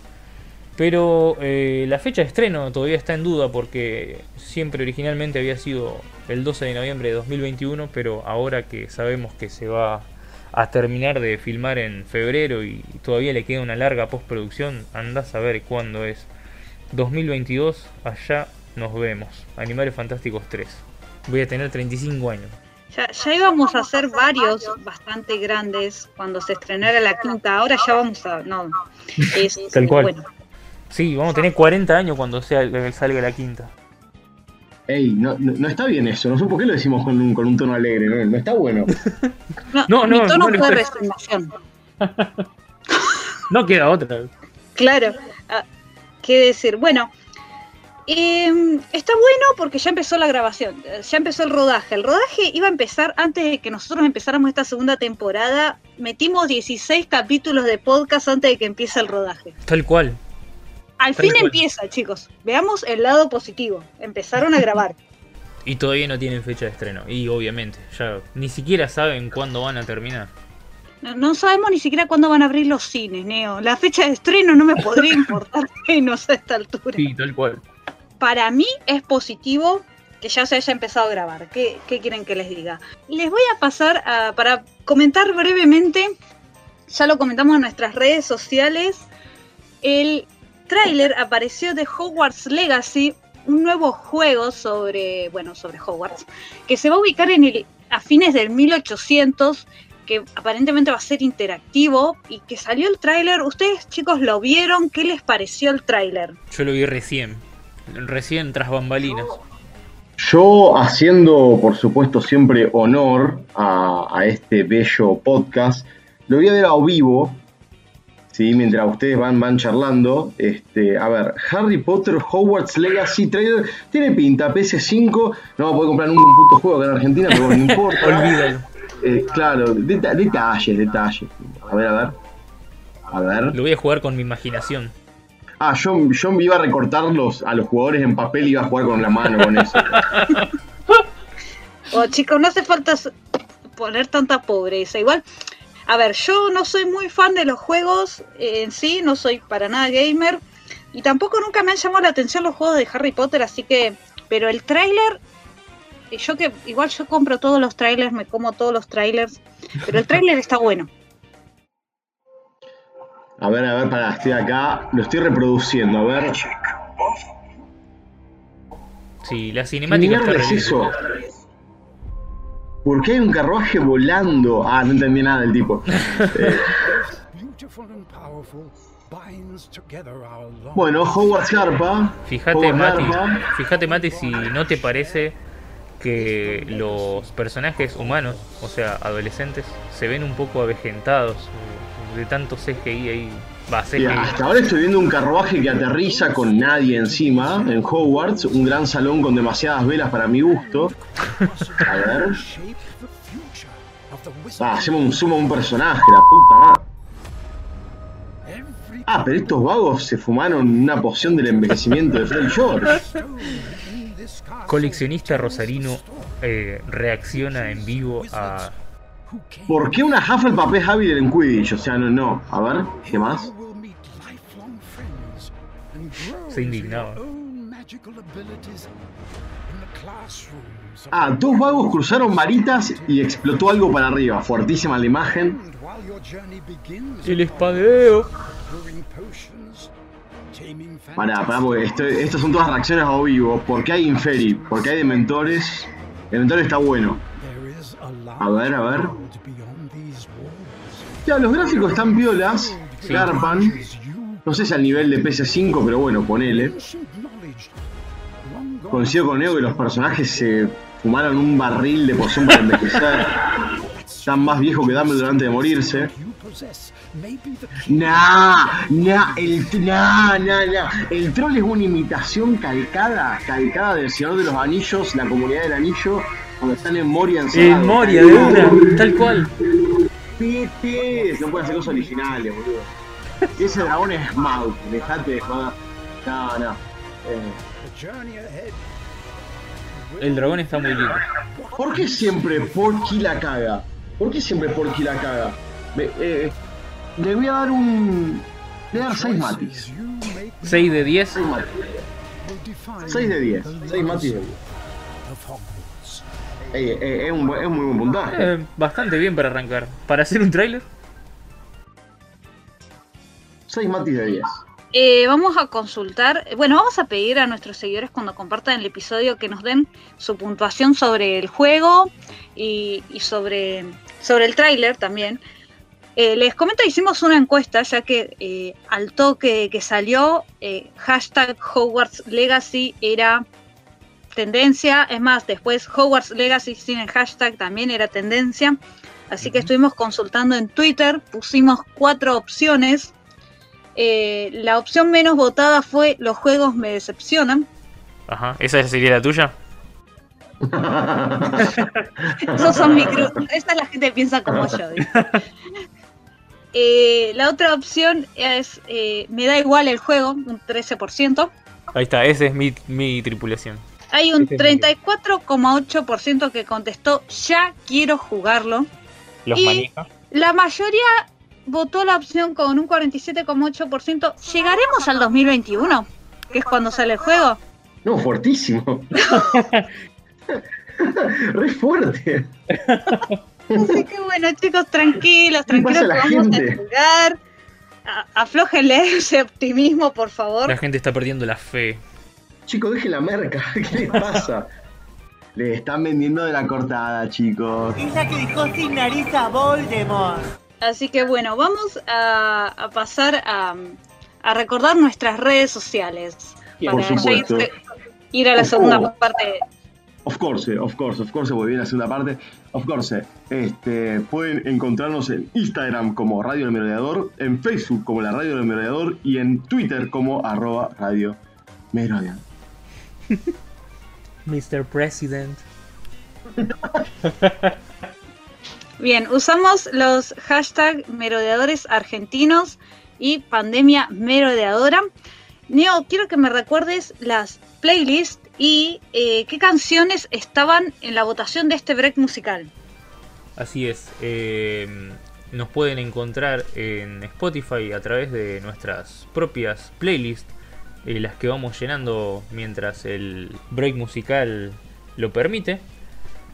pero eh, la fecha de estreno todavía está en duda porque siempre originalmente había sido el 12 de noviembre de 2021, pero ahora que sabemos que se va a terminar de filmar en febrero y todavía le queda una larga postproducción, anda a saber cuándo es. 2022, allá nos vemos. Animales Fantásticos 3. Voy a tener 35 años. Ya, ya, íbamos a hacer varios bastante grandes cuando se estrenara la quinta. Ahora ya vamos a. No. Es, Tal cual. Bueno, Sí, vamos a tener 40 años cuando sea, salga la quinta. Ey, no, no, está bien eso, no sé por qué lo decimos con un, con un tono alegre, no, no está bueno. no, no, mi tono fue resignación. no queda otra. Claro, ah, qué decir, bueno, Eh, está bueno porque ya empezó la grabación, ya empezó el rodaje. El rodaje iba a empezar antes de que nosotros empezáramos esta segunda temporada. Metimos 16 capítulos de podcast antes de que empiece el rodaje. Tal cual. Al Tal fin cual. empieza, chicos. Veamos el lado positivo. Empezaron a grabar. Y todavía no tienen fecha de estreno. Y obviamente, ya ni siquiera saben cuándo van a terminar. No, no sabemos ni siquiera cuándo van a abrir los cines, Neo. La fecha de estreno no me podría importar menos a esta altura. Sí, tal cual. Para mí es positivo que ya se haya empezado a grabar. ¿Qué, quieren que les diga? Les voy a pasar a- para comentar brevemente, ya lo comentamos en nuestras redes sociales, el tráiler apareció de Hogwarts Legacy, un nuevo juego sobre, bueno, sobre Hogwarts, que se va a ubicar en el, a fines del 1800, que aparentemente va a ser interactivo y que salió el tráiler. Ustedes chicos lo vieron, ¿qué les pareció el tráiler? Yo lo vi recién. Recién tras bambalinas. Yo haciendo, por supuesto, siempre honor a, a este bello podcast, lo voy a ver a vivo, ¿sí? mientras ustedes van, van charlando. Este, a ver, Harry Potter Hogwarts Legacy trailer tiene pinta, PS5, no poder comprar un puto juego acá en Argentina, pero no importa. Olvídalo. Eh, claro, deta- detalles, detalles. A ver, a ver. A ver. Lo voy a jugar con mi imaginación. Ah, yo, yo iba a recortar los, a los jugadores en papel y iba a jugar con la mano con eso. Oh, chicos, no hace falta poner tanta pobreza. Igual, a ver, yo no soy muy fan de los juegos en sí, no soy para nada gamer. Y tampoco nunca me han llamado la atención los juegos de Harry Potter, así que. Pero el tráiler. Yo que igual yo compro todos los trailers, me como todos los trailers. Pero el tráiler está bueno. A ver, a ver, pará, estoy acá, lo estoy reproduciendo, a ver. Sí, la ¿Qué cinemática está mierda es eso? ¿Por qué hay un carruaje volando? Ah, no entendí nada del tipo. Eh, beautiful and powerful binds together our long bueno, Hogwarts Garpa. Fíjate, Mati, fíjate, Mati, si no te parece que los personajes humanos, o sea, adolescentes, se ven un poco avejentados eh, de tanto CGI ahí. Va, Y CGI. hasta ahora estoy viendo un carruaje que aterriza con nadie encima en Hogwarts, un gran salón con demasiadas velas para mi gusto. A ver. Ah, hacemos un sumo a un personaje, la puta madre. Ah, pero estos vagos se fumaron una poción del envejecimiento de Fred George. Coleccionista rosarino eh, reacciona en vivo a. ¿Por qué una Hufflepuff es hábil en Quidditch? O sea, no, no. A ver, ¿qué más? Se indignaba. Ah, dos vagos cruzaron maritas y explotó algo para arriba. Fuertísima la imagen. El espadeo. Pará, pará, porque esto- estas son todas reacciones a vivo. ¿Por qué hay Inferi? ¿Por qué hay Dementores? Dementor está bueno. A ver, a ver. Ya, los gráficos están piolas. Garpan. You No sé si al nivel de PS5, pero bueno, ponele. Coincido con Neo que los personajes se fumaron un barril de poción para envejecer. Están más viejos que Dumbledore antes de morirse. Nah, nah, el, nah, nah, nah. El troll es una imitación calcada, calcada del Señor de los Anillos, la comunidad del anillo, cuando están en Moria En encerrados. Moria, de una, tal cual. Pete, no pueden hacer cosas originales, boludo. Y ese dragón es Smaug, dejate de joder. No, no. Eh. El dragón está muy lindo. ¿Por qué siempre Porky la caga? ¿Por qué siempre Porky la caga? Me- eh, le voy a dar un. Le voy a dar 6 matis. You make 6 de 10. 6 matis. will define 6 de 10. 6 matis de 10. Eh, eh, es, un, es un muy buen puntaje. Eh, bastante bien para arrancar. Para hacer un tráiler. 6 matis de 10. Eh, vamos a consultar, bueno, vamos a pedir a nuestros seguidores cuando compartan el episodio que nos den su puntuación sobre el juego y, y sobre, sobre el tráiler también. Eh, les comento, hicimos una encuesta ya que eh, al toque que salió, eh, hashtag Hogwarts Legacy era tendencia, es más, después Hogwarts Legacy sin el hashtag también era tendencia, así que estuvimos consultando en Twitter, pusimos cuatro opciones. Eh, la opción menos votada fue los juegos me decepcionan. Ajá, ¿esa sería la tuya? Esos son micro... Esta es la gente que piensa como yo. Eh, la otra opción es eh, me da igual el juego, un 13%. Ahí está, esa es mi, mi tripulación. Hay un Ese es mi 34,8% que contestó ya quiero jugarlo. Los Y- manija. La mayoría votó la opción con un 47,8%. ¿Llegaremos al 2021? Que es cuando sale el juego. No, fuertísimo. Re fuerte. Así que bueno, chicos, tranquilos, ¿Qué pasa tranquilos que vamos gente? a jugar. A- Aflójenle ese optimismo, por favor. La gente está perdiendo la fe. Chicos, deje la merca. ¿Qué les pasa? Le están vendiendo de la cortada, chicos. Esa que dejó sin nariz a Voldemort. Así que bueno, vamos a, a pasar a, a recordar nuestras redes sociales. Por Para ya supuesto. irse- ir a la segunda parte. Of course, of course, of course, muy bien la segunda parte. Of course, este, pueden encontrarnos en Instagram como Radio del Merodeador, en Facebook como la Radio del Merodeador y en Twitter como arroba Radio Merodeador. Mr. President. Bien, usamos los hashtag merodeadores argentinos y pandemia merodeadora. Neo, quiero que me recuerdes las playlists y eh, qué canciones estaban en la votación de este break musical. Así es. eh, nos pueden encontrar en Spotify a través de nuestras propias playlists, eh, las que vamos llenando mientras el break musical lo permite.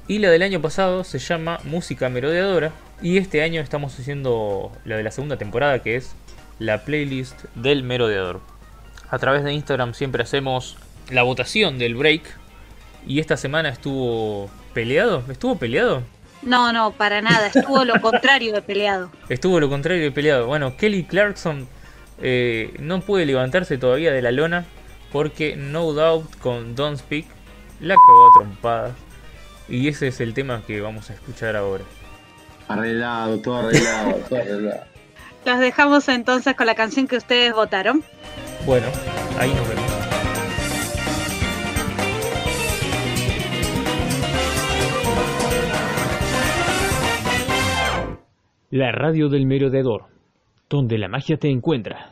Y la del año pasado se llama Música Merodeadora. Y este año estamos haciendo la de la segunda temporada, que es la playlist del Merodeador. A través de Instagram siempre hacemos la votación del break. Y esta semana estuvo peleado. ¿Estuvo peleado? No, no, para nada, estuvo lo contrario de peleado. Estuvo lo contrario de peleado. Bueno, Kelly Clarkson eh, no puede levantarse todavía de la lona porque No Doubt con Don't Speak la cagó a trompadas. Y ese es el tema que vamos a escuchar ahora. Arreglado, todo arreglado, todo arreglado. Los dejamos entonces con la canción que ustedes votaron. Bueno, ahí nos vemos. La radio del merodeador, donde la magia te encuentra.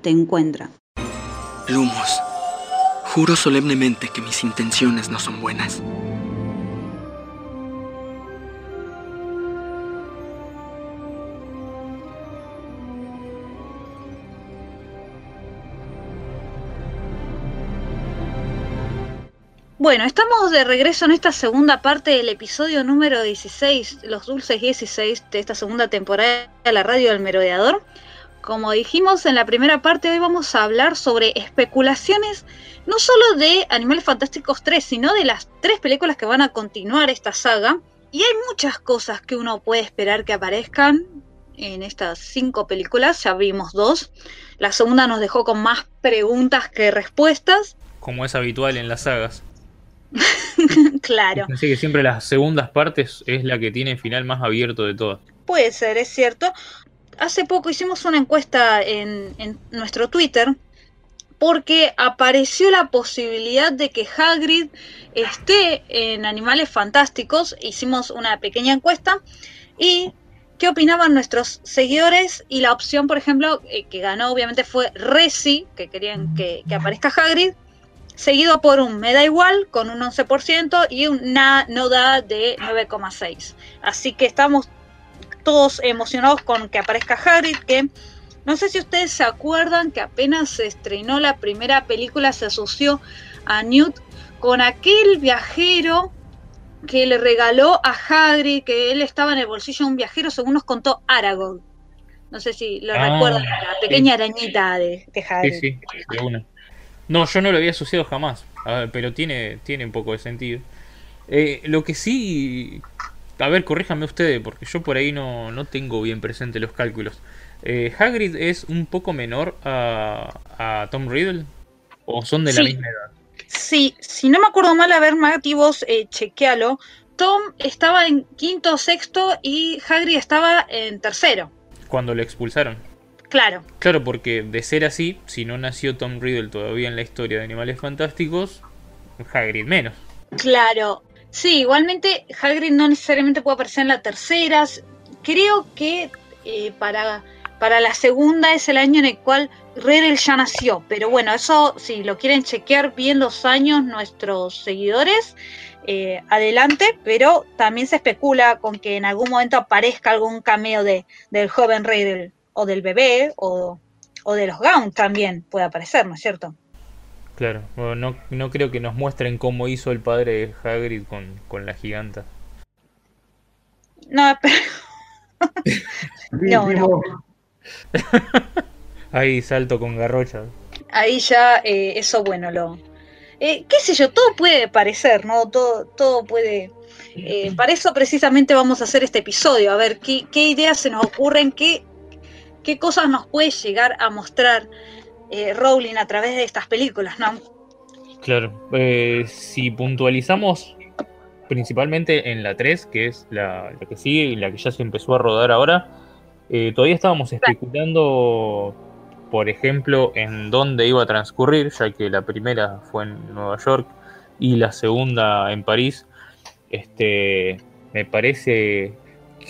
Te encuentra. Lumos, juro solemnemente que mis intenciones no son buenas. Bueno, estamos de regreso en esta segunda parte del episodio número 16, los dulces 16 de esta segunda temporada de la radio del merodeador. Como dijimos en la primera parte, hoy vamos a hablar sobre especulaciones no solo de Animales Fantásticos 3, sino de las tres películas que van a continuar esta saga. Y hay muchas cosas que uno puede esperar que aparezcan en estas cinco películas, ya vimos dos. La segunda nos dejó con más preguntas que respuestas. Como es habitual en las sagas. claro. Así que siempre las segundas partes es la que tiene el final más abierto de todas. Puede ser, es cierto. Hace poco hicimos una encuesta en, nuestro Twitter porque apareció la posibilidad de que Hagrid esté en Animales Fantásticos. Hicimos una pequeña encuesta y qué opinaban nuestros seguidores y la opción, por ejemplo, eh, que ganó obviamente fue Resi, que querían que, que aparezca Hagrid, seguido por un me da igual con un 11% y un na, no da de 9,6. Así que estamos todos emocionados con que aparezca Hagrid, que no sé si ustedes se acuerdan que apenas se estrenó la primera película, se asoció a Newt con aquel viajero que le regaló a Hagrid, que él estaba en el bolsillo de un viajero, según nos contó Aragorn. No sé si lo Ah, recuerdan, la pequeña sí. arañita de, de Sí, Hagrid. sí, de una. No, yo no lo había asociado jamás, a ver, pero tiene, tiene un poco de sentido. Eh, lo que sí, a ver, corríjanme ustedes, porque yo por ahí no, no tengo bien presente los cálculos. Eh, ¿Hagrid es un poco menor a, a Tom Riddle? ¿O son de la misma edad? Sí, si no me acuerdo mal, a ver, Mati, vos eh, chequealo. Tom estaba en quinto o sexto y Hagrid estaba en tercero. Cuando lo expulsaron. Claro, Claro, porque de ser así, si no nació Tom Riddle todavía en la historia de Animales Fantásticos, Hagrid menos. claro. Sí, igualmente Hagrid no necesariamente puede aparecer en la tercera. Creo que eh, para, para la segunda es el año en el cual Riddle ya nació. Pero bueno, eso si lo quieren chequear bien los años nuestros seguidores, eh, adelante. Pero también se especula con que en algún momento aparezca algún cameo de, del joven Riddle o del bebé o, o de los Gaunt también puede aparecer, ¿no es cierto? Claro, bueno, no, no creo que nos muestren cómo hizo el padre de Hagrid con, con la giganta. No, pero No, no. Ahí salto con garrocha. ahí ya eh, eso bueno lo eh, qué sé yo todo puede parecer no todo todo puede eh, para eso precisamente vamos a hacer este episodio a ver qué, qué ideas se nos ocurren qué qué cosas nos puede llegar a mostrar eh, Rowling a través de estas películas no Claro, eh, si puntualizamos principalmente en la 3, que es la, la que sigue y la que ya se empezó a rodar ahora, eh, todavía estábamos especulando, por ejemplo, en dónde iba a transcurrir, ya que la primera fue en Nueva York y la segunda en París. Este, me parece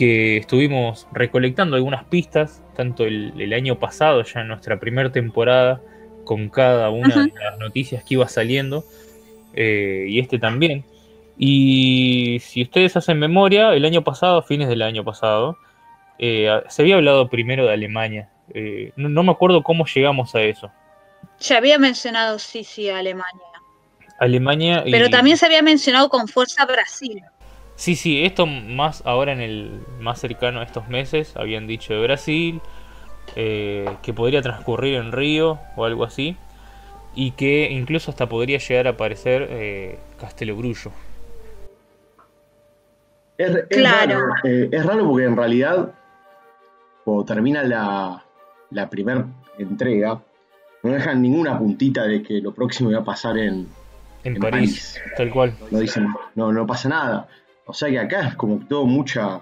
que estuvimos recolectando algunas pistas, tanto el, el año pasado, ya en nuestra primera temporada, con cada una de las noticias que iba saliendo, eh, y este también. Y si ustedes hacen memoria, el año pasado, a fines del año pasado, eh, se había hablado primero de Alemania. Eh, no, no me acuerdo cómo llegamos a eso. se había mencionado sí sí Alemania Alemania y... pero también se había mencionado con fuerza Brasil Sí, sí, esto más ahora en el más cercano a estos meses habían dicho de Brasil, eh, que podría transcurrir en Río o algo así, y que incluso hasta podría llegar a aparecer eh, Castelo Grullo. Es, es Claro. raro, eh, es raro porque en realidad, cuando termina la, la primera entrega, no dejan ninguna puntita de que lo próximo iba a pasar en. En, En París, París. tal cual. No dicen, no, no pasa nada. O sea que acá es como todo mucha.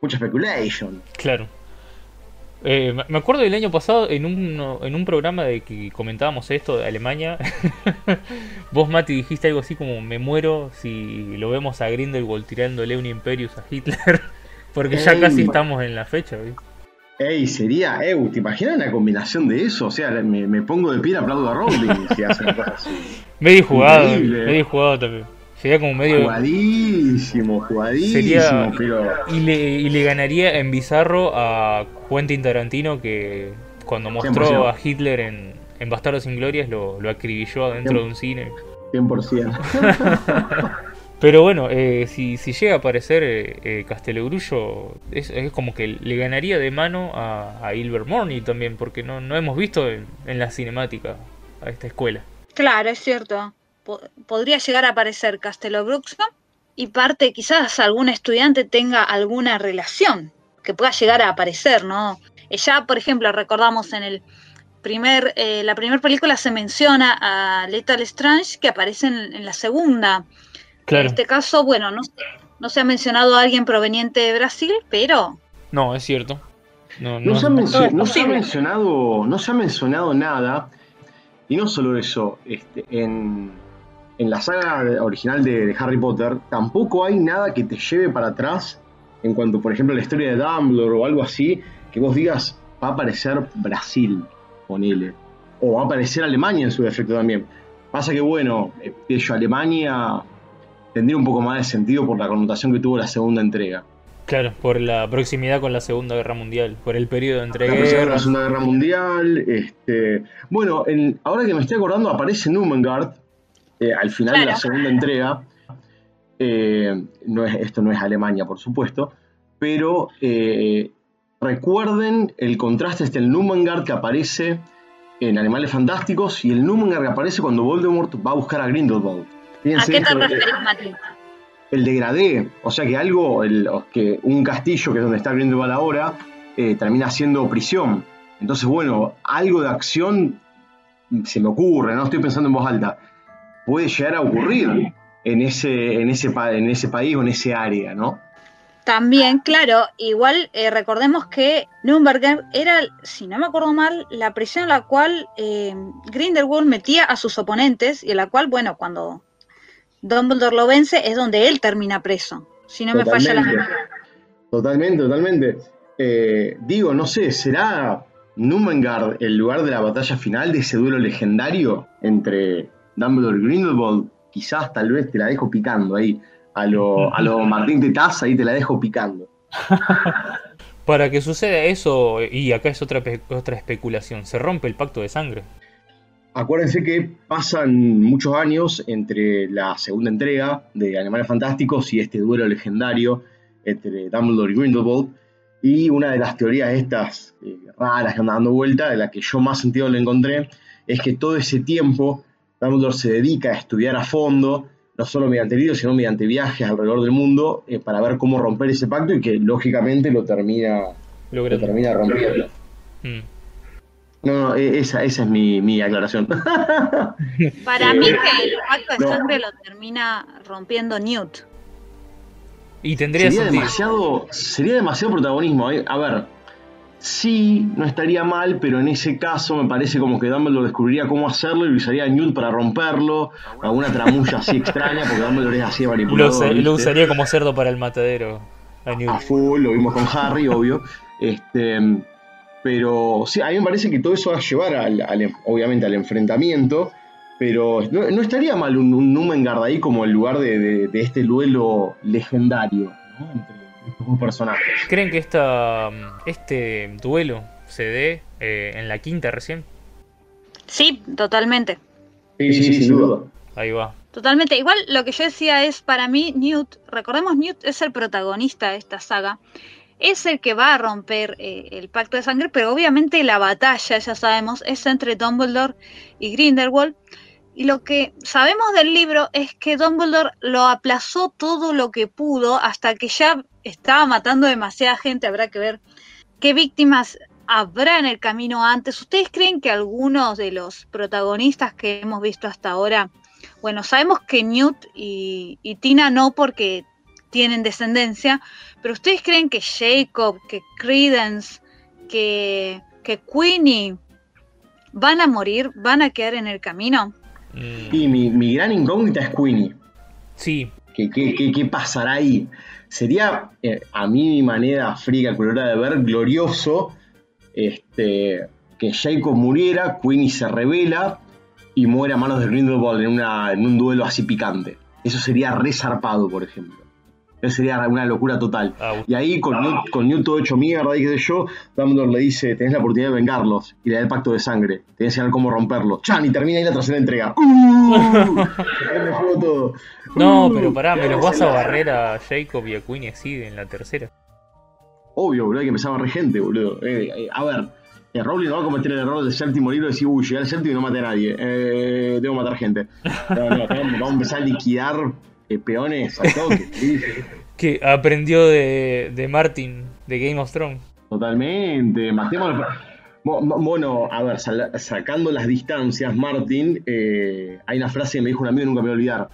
mucha speculation. Claro. Eh, me- acuerdo del año pasado en un, en un programa de que comentábamos esto de Alemania. Vos, Mati, dijiste algo así como: Me muero si lo vemos a Grindelwald tirándole un Imperius a Hitler. Porque ya casi estamos en la fecha. ¿viste? Ey, sería, eh, ¿te imaginas una combinación de eso? O sea, me, me pongo de pie y aplaudo a Rowling si hace una cosa así. Medio jugado, medio jugado también. Sería como medio. Jugadísimo, jugadísimo, Sería. pero... Y le, y le ganaría en bizarro a Quentin Tarantino que cuando mostró 100%. a Hitler en, en Bastardos sin Glorias lo, lo acribilló adentro de un cine. 100%. Pero bueno, eh, si, si llega a aparecer eh, eh, Castelogrullo, es, es como que le ganaría de mano a, a Hilbert Morney también, porque no, no hemos visto en, en la cinemática a esta escuela. Claro, es cierto. Po- podría llegar a aparecer Castelo Bruxo y parte, quizás algún estudiante tenga alguna relación que pueda llegar a aparecer, ¿no? Eh, Ya, por ejemplo, recordamos en el primer, eh, la primera película se menciona a Lethal Strange que aparece en, en la segunda. Claro. En este caso, bueno, no, se- no se ha mencionado a alguien proveniente de Brasil, pero No, es cierto. No, No, no- se ha, no se mencionado, no se ha mencionado nada, y no solo eso, este, en, en la saga original de, de Harry Potter tampoco hay nada que te lleve para atrás en cuanto, por ejemplo, a la historia de Dumbledore o algo así, que vos digas, va a aparecer Brasil, ponele, o va a aparecer Alemania en su defecto también. Pasa que, bueno, eh, yo, Alemania tendría un poco más de sentido por la connotación que tuvo la segunda entrega. Claro, por la proximidad con la Segunda Guerra Mundial, por el periodo entre La Primera Guerra, la guerras. Segunda Guerra Mundial. Este, bueno, en- ahora que me estoy acordando, aparece Numengard eh, al final de la segunda entrega. Eh, no es, esto no es Alemania, por supuesto, pero eh, recuerden el contraste este el Numengard que aparece en Animales Fantásticos y el Numengard que aparece cuando Voldemort va a buscar a Grindelwald. ¿a Fíjense qué te Mati? el degradé, o sea que algo, el- que un castillo que es donde está Grindelwald ahora, eh, termina siendo prisión. Entonces, bueno, algo de acción se me ocurre, no estoy pensando en voz alta, puede llegar a ocurrir en ese, en ese, en ese país o en ese área, ¿no? También, claro, igual eh, recordemos que Nürnberger era, si no me acuerdo mal, la prisión en la cual eh, Grindelwald metía a sus oponentes y en la cual, bueno, cuando Dumbledore lo vence es donde él termina preso, si no me falla la memoria. Totalmente, totalmente. Eh, digo, no sé, ¿será Numengard el lugar de la batalla final de ese duelo legendario entre Dumbledore y Grindelwald? Quizás, tal vez, te la dejo picando ahí. A lo, a lo Martín Tetaz, ahí te la dejo picando. Para que suceda eso, y acá es otra, otra especulación, se rompe el pacto de sangre. Acuérdense que pasan muchos años entre la segunda entrega de Animales Fantásticos y este duelo legendario entre Dumbledore y Grindelwald. Y una de las teorías estas eh, raras que andan dando vuelta, de la que yo más sentido le encontré, es que todo ese tiempo Dumbledore se dedica a estudiar a fondo, no solo mediante libros, sino mediante viajes alrededor del mundo, eh, para ver cómo romper ese pacto y que lógicamente lo termina, lo termina rompiendo. Mm. No, no, e- esa, esa es mi, mi aclaración. Para mí que el pacto de No. sangre lo termina rompiendo Newt. Y tendría sería sentido. demasiado, sería demasiado protagonismo. ¿eh? A ver, sí, no estaría mal, pero en ese caso me parece como que Dumbledore descubriría cómo hacerlo y usaría a Newt para romperlo. Alguna tramulla así extraña, porque Dumbledore es así Lo, manipulador. lo ¿viste? usaría como cerdo para el matadero. A Newt. a full, lo vimos con Harry, obvio. Este, pero sí, a mí me parece que todo eso va a llevar al, al- obviamente al enfrentamiento. Pero no, no estaría mal un, un Numengard ahí como el lugar de, de- de este duelo legendario ¿no? entre estos dos personajes. ¿Creen que esta, este duelo se dé eh, en la quinta recién? Sí, totalmente. Sí, sí, sí, sin duda. Ahí va. Totalmente. Igual lo que yo decía es, para mí, Newt, recordemos, Newt es el protagonista de esta saga. Es el que va a romper eh, el pacto de sangre, pero obviamente la batalla, ya sabemos, es entre Dumbledore y Grindelwald. Y lo que sabemos del libro es que Dumbledore lo aplazó todo lo que pudo hasta que ya estaba matando demasiada gente. Habrá que ver qué víctimas habrá en el camino antes. ¿Ustedes creen que algunos de los protagonistas que hemos visto hasta ahora bueno, sabemos que Newt y, y Tina no porque tienen descendencia, pero ¿ustedes creen que Jacob, que Credence, que, que Queenie van a morir, van a quedar en el camino? Y mi, mi gran incógnita es Queenie. sí, ¿Qué, qué, qué- qué pasará ahí? Sería, eh, a mi manera fría, colorada de ver, glorioso este, que Jacob muriera, Queenie se revela y muere a manos de Grindelwald en, una, en un duelo así picante. Eso sería resarpado, por ejemplo. Eso sería una locura total. Ah, Y ahí, con, Newt, con Newt todo hecho mierda y qué sé yo, Dumbledore le dice, tenés la oportunidad de vengarlos. Y le da el pacto de sangre. Te voy a enseñar cómo romperlo. ¡Chan! Y termina ahí la tercera entrega. ¡Uh! Fuego todo. No, pero pará, me los vas a barrer a Jacob y a Queenie así en la tercera. Obvio, boludo, hay que empezar a barrer gente, boludo. Eh, eh, a ver, eh, Rowling no va a cometer el error del séptimo libro y decir, uy, llegué al séptimo y no maté a nadie. Eh, tengo que matar gente. No, no, tengo- vamos a empezar a liquidar peones al toque. Que aprendió de, de Martin de Game of Thrones. Totalmente, matemos. Mo- mo- Bueno, a ver, sal- sacando las distancias, Martin, eh, hay una frase que me dijo un amigo y nunca me voy a olvidar.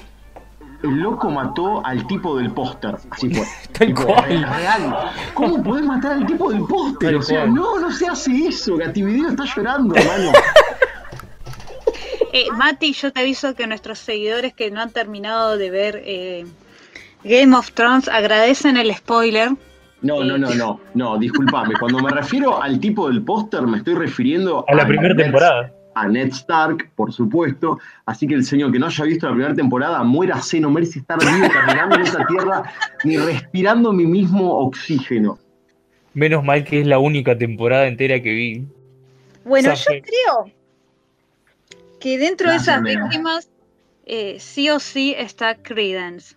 El loco mató al tipo del póster. Así fue. Tal Tipo, cual. real. ¿Cómo podés matar al tipo del póster? O sea, cual. no, no se hace eso. Gativideo está llorando, hermano. Eh, Mati, yo te aviso que nuestros seguidores que no han terminado de ver eh, Game of Thrones agradecen el spoiler. No, no, no, no, no, discúlpame. Cuando me refiero al tipo del póster, me estoy refiriendo A la primera Ned- temporada. A Ned Stark, por supuesto. Así que el señor que no haya visto la primera temporada, muérase, no merece estar vivo caminando en esa tierra, ni respirando mi mismo oxígeno. Menos mal que es la única temporada entera que vi. Bueno, yo creo que dentro Gracias, de esas víctimas eh, sí o sí está Credence.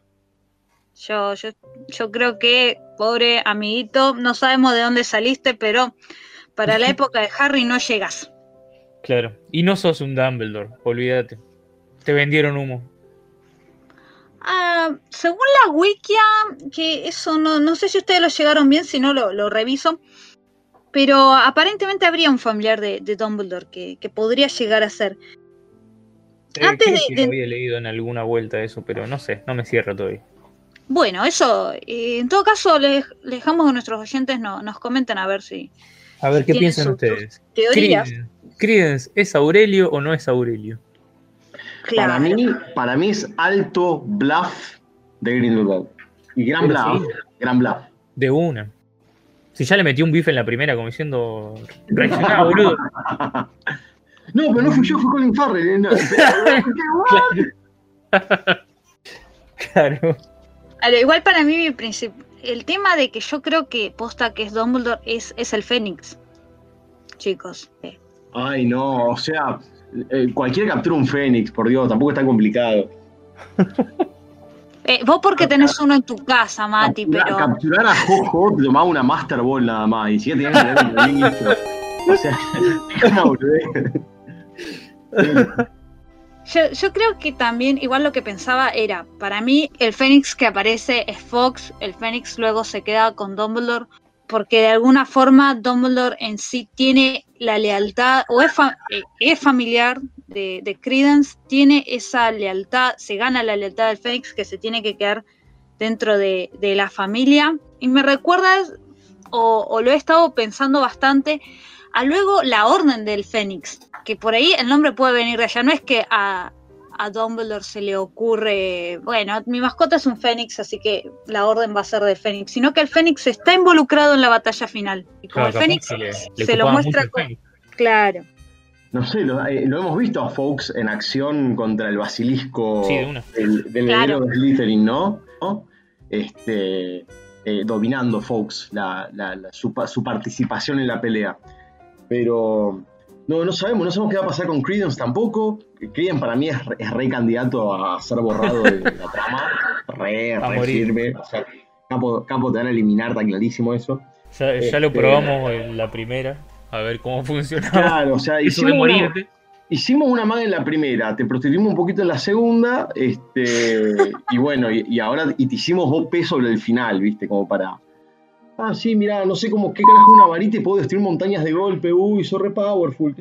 Yo, yo, yo creo que, pobre amiguito, no sabemos de dónde saliste, pero para la época de Harry no llegas. Claro. Y no sos un Dumbledore, olvídate. Te vendieron humo. Ah, según la wikia, que eso no, no sé si ustedes lo llegaron bien, si no lo, lo reviso. Pero aparentemente habría un familiar de, de Dumbledore que, que podría llegar a ser. Eh, Antes creo de- que de- lo había leído en alguna vuelta eso, pero no sé, no me cierra todavía. Bueno, eso, eh, en todo caso, le, le dejamos que nuestros oyentes no, nos comenten a ver si A ver, ¿qué piensan sus- ustedes? teorías. Credence, ¿es Aurelio o no es Aurelio? Claro. Para, mí, para mí es alto bluff de Grindelwald. Y gran Pero bluff. sí. Gran bluff. De una. Si ya le metió un bife en la primera, como diciendo. Reaccioná, boludo. No, pero no fui yo, fue Colin Farrell. eh, no. Claro. Ahora, igual para mí mi princip- el tema de que yo creo que posta que es Dumbledore es, es el Fénix. Chicos. eh. Ay, no, o sea, eh, cualquiera captura un Fénix, por Dios, tampoco es tan complicado. Eh, vos porque tenés uno en tu casa, Mati, Capturar, pero capturar a Jojo te tomaba una Master Ball nada más, y si ya tenías que tener un ministro. O sea, es una boludez. yo, creo que también, igual lo que pensaba era, para mí el Fénix que aparece es Fox, el Fénix luego se queda con Dumbledore, porque de alguna forma Dumbledore en sí tiene la lealtad, o es, eh, familiar de, de Credence, tiene esa lealtad, se gana la lealtad del Fénix que se tiene que quedar dentro de, de la familia. Y me recuerdas, o, o lo he estado pensando bastante, a luego la Orden del Fénix, que por ahí el nombre puede venir de allá, no es que a, a Dumbledore se le ocurre, bueno, mi mascota es un Fénix, así que la Orden va a ser del Fénix, sino que el Fénix está involucrado en la batalla final. Y como Claro, el Fénix que le, le se lo muestra con-. Claro. No sé, lo, eh, lo hemos visto a Fox en acción contra el basilisco Sí, de una. del, del Claro. de Slytherin, ¿no? ¿No? Este, eh, dominando Fox la, la- la- su, pa- su participación en la pelea. Pero no, no sabemos, no sabemos qué va a pasar con Credence tampoco. Credence para mí es, re- es re candidato a ser borrado de la trama. Re, re firme. O sea, Capo, Capo te van a eliminar, está clarísimo eso. Ya, ya lo Este- probamos en la primera, a ver cómo funcionaba. Claro, o sea, hicimos una, hicimos una maga en la primera, te prostituimos un poquito en la segunda, este, y bueno, y, y ahora y te hicimos dos pesos sobre el final, ¿viste? Como para. Ah, sí, mirá, no sé cómo qué carajo una varita y puedo destruir montañas de golpe, uy, soy re powerful.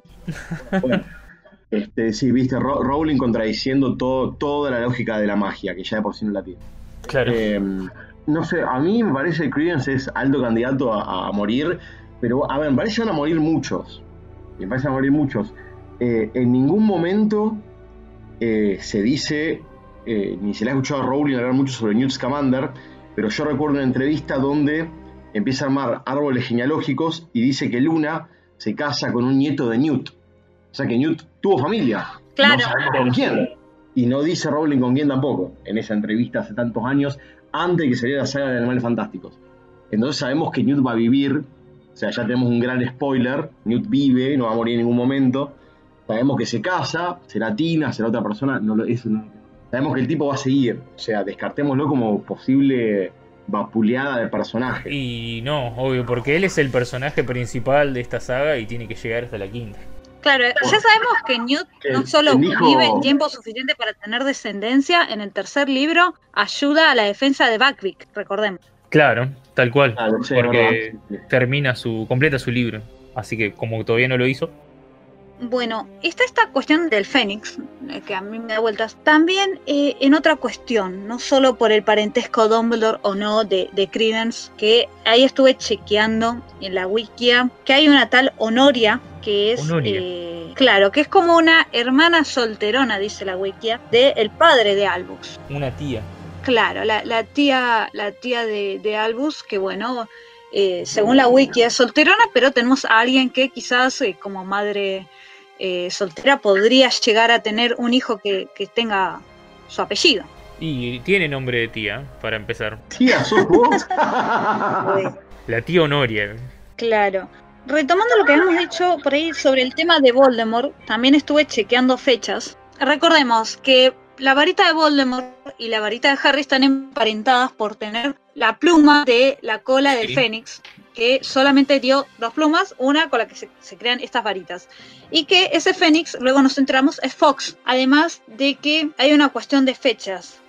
Bueno, este, sí, viste, Ro- Rowling contradiciendo todo, toda la lógica de la magia, que ya de por sí no la tiene. Claro. Eh, no sé, a mí me parece que Credence es alto candidato a, a morir, pero a ver, me parece que van a morir muchos. Me parece que van a morir muchos. Eh, en ningún momento eh, se dice, eh, ni se le ha escuchado a Rowling hablar mucho sobre Newt Scamander, pero yo recuerdo una entrevista donde empieza a armar árboles genealógicos y dice que Luna se casa con un nieto de Newt. O sea que Newt tuvo familia. Claro. No sabemos con quién. Y no dice Rowling con quién tampoco, en esa entrevista hace tantos años, antes de que saliera la saga de Animales Fantásticos. Entonces sabemos que Newt va a vivir, o sea, ya tenemos un gran spoiler, Newt vive, no va a morir en ningún momento. Sabemos que se casa, será Tina, será otra persona, no lo, no- sabemos que el tipo va a seguir, o sea, descartémoslo como posible vapuleada de personaje. Y no, obvio, porque él es el personaje principal de esta saga y tiene que llegar hasta la quinta. Claro, ya sabemos que Newt no solo el hijo- vive el tiempo suficiente para tener descendencia, en el tercer libro ayuda a la defensa de Buckbeak, recordemos. Claro, tal cual. Claro, sí, es porque verdad. termina su. completa su libro. Así que como todavía no lo hizo. Bueno, está esta cuestión del Fénix, eh, que a mí me da vueltas, también eh, en otra cuestión, no solo por el parentesco Dumbledore o no de, de Credence, que ahí estuve chequeando en la wikia, que hay una tal Honoria, que es, Honoria. eh, claro, que es como una hermana solterona, dice la wikia, del padre de Albus. Una tía. Claro, la, la tía, la tía de, de Albus, que bueno, eh, según la wiki es solterona, pero tenemos a alguien que quizás eh, como madre eh, soltera podría llegar a tener un hijo que, que tenga su apellido. Y tiene nombre de tía, para empezar. Tía, ¿sos vos? La tía Honoria. Claro. Retomando lo que habíamos dicho por ahí sobre el tema de Voldemort, también estuve chequeando fechas. Recordemos que la varita de Voldemort y la varita de Harry están emparentadas por tener la pluma de la cola del Sí. Fénix, que solamente dio dos plumas, una con la que se, se crean estas varitas. Y que ese Fénix, luego nos enteramos, es Fox. Además de que hay una cuestión de fechas,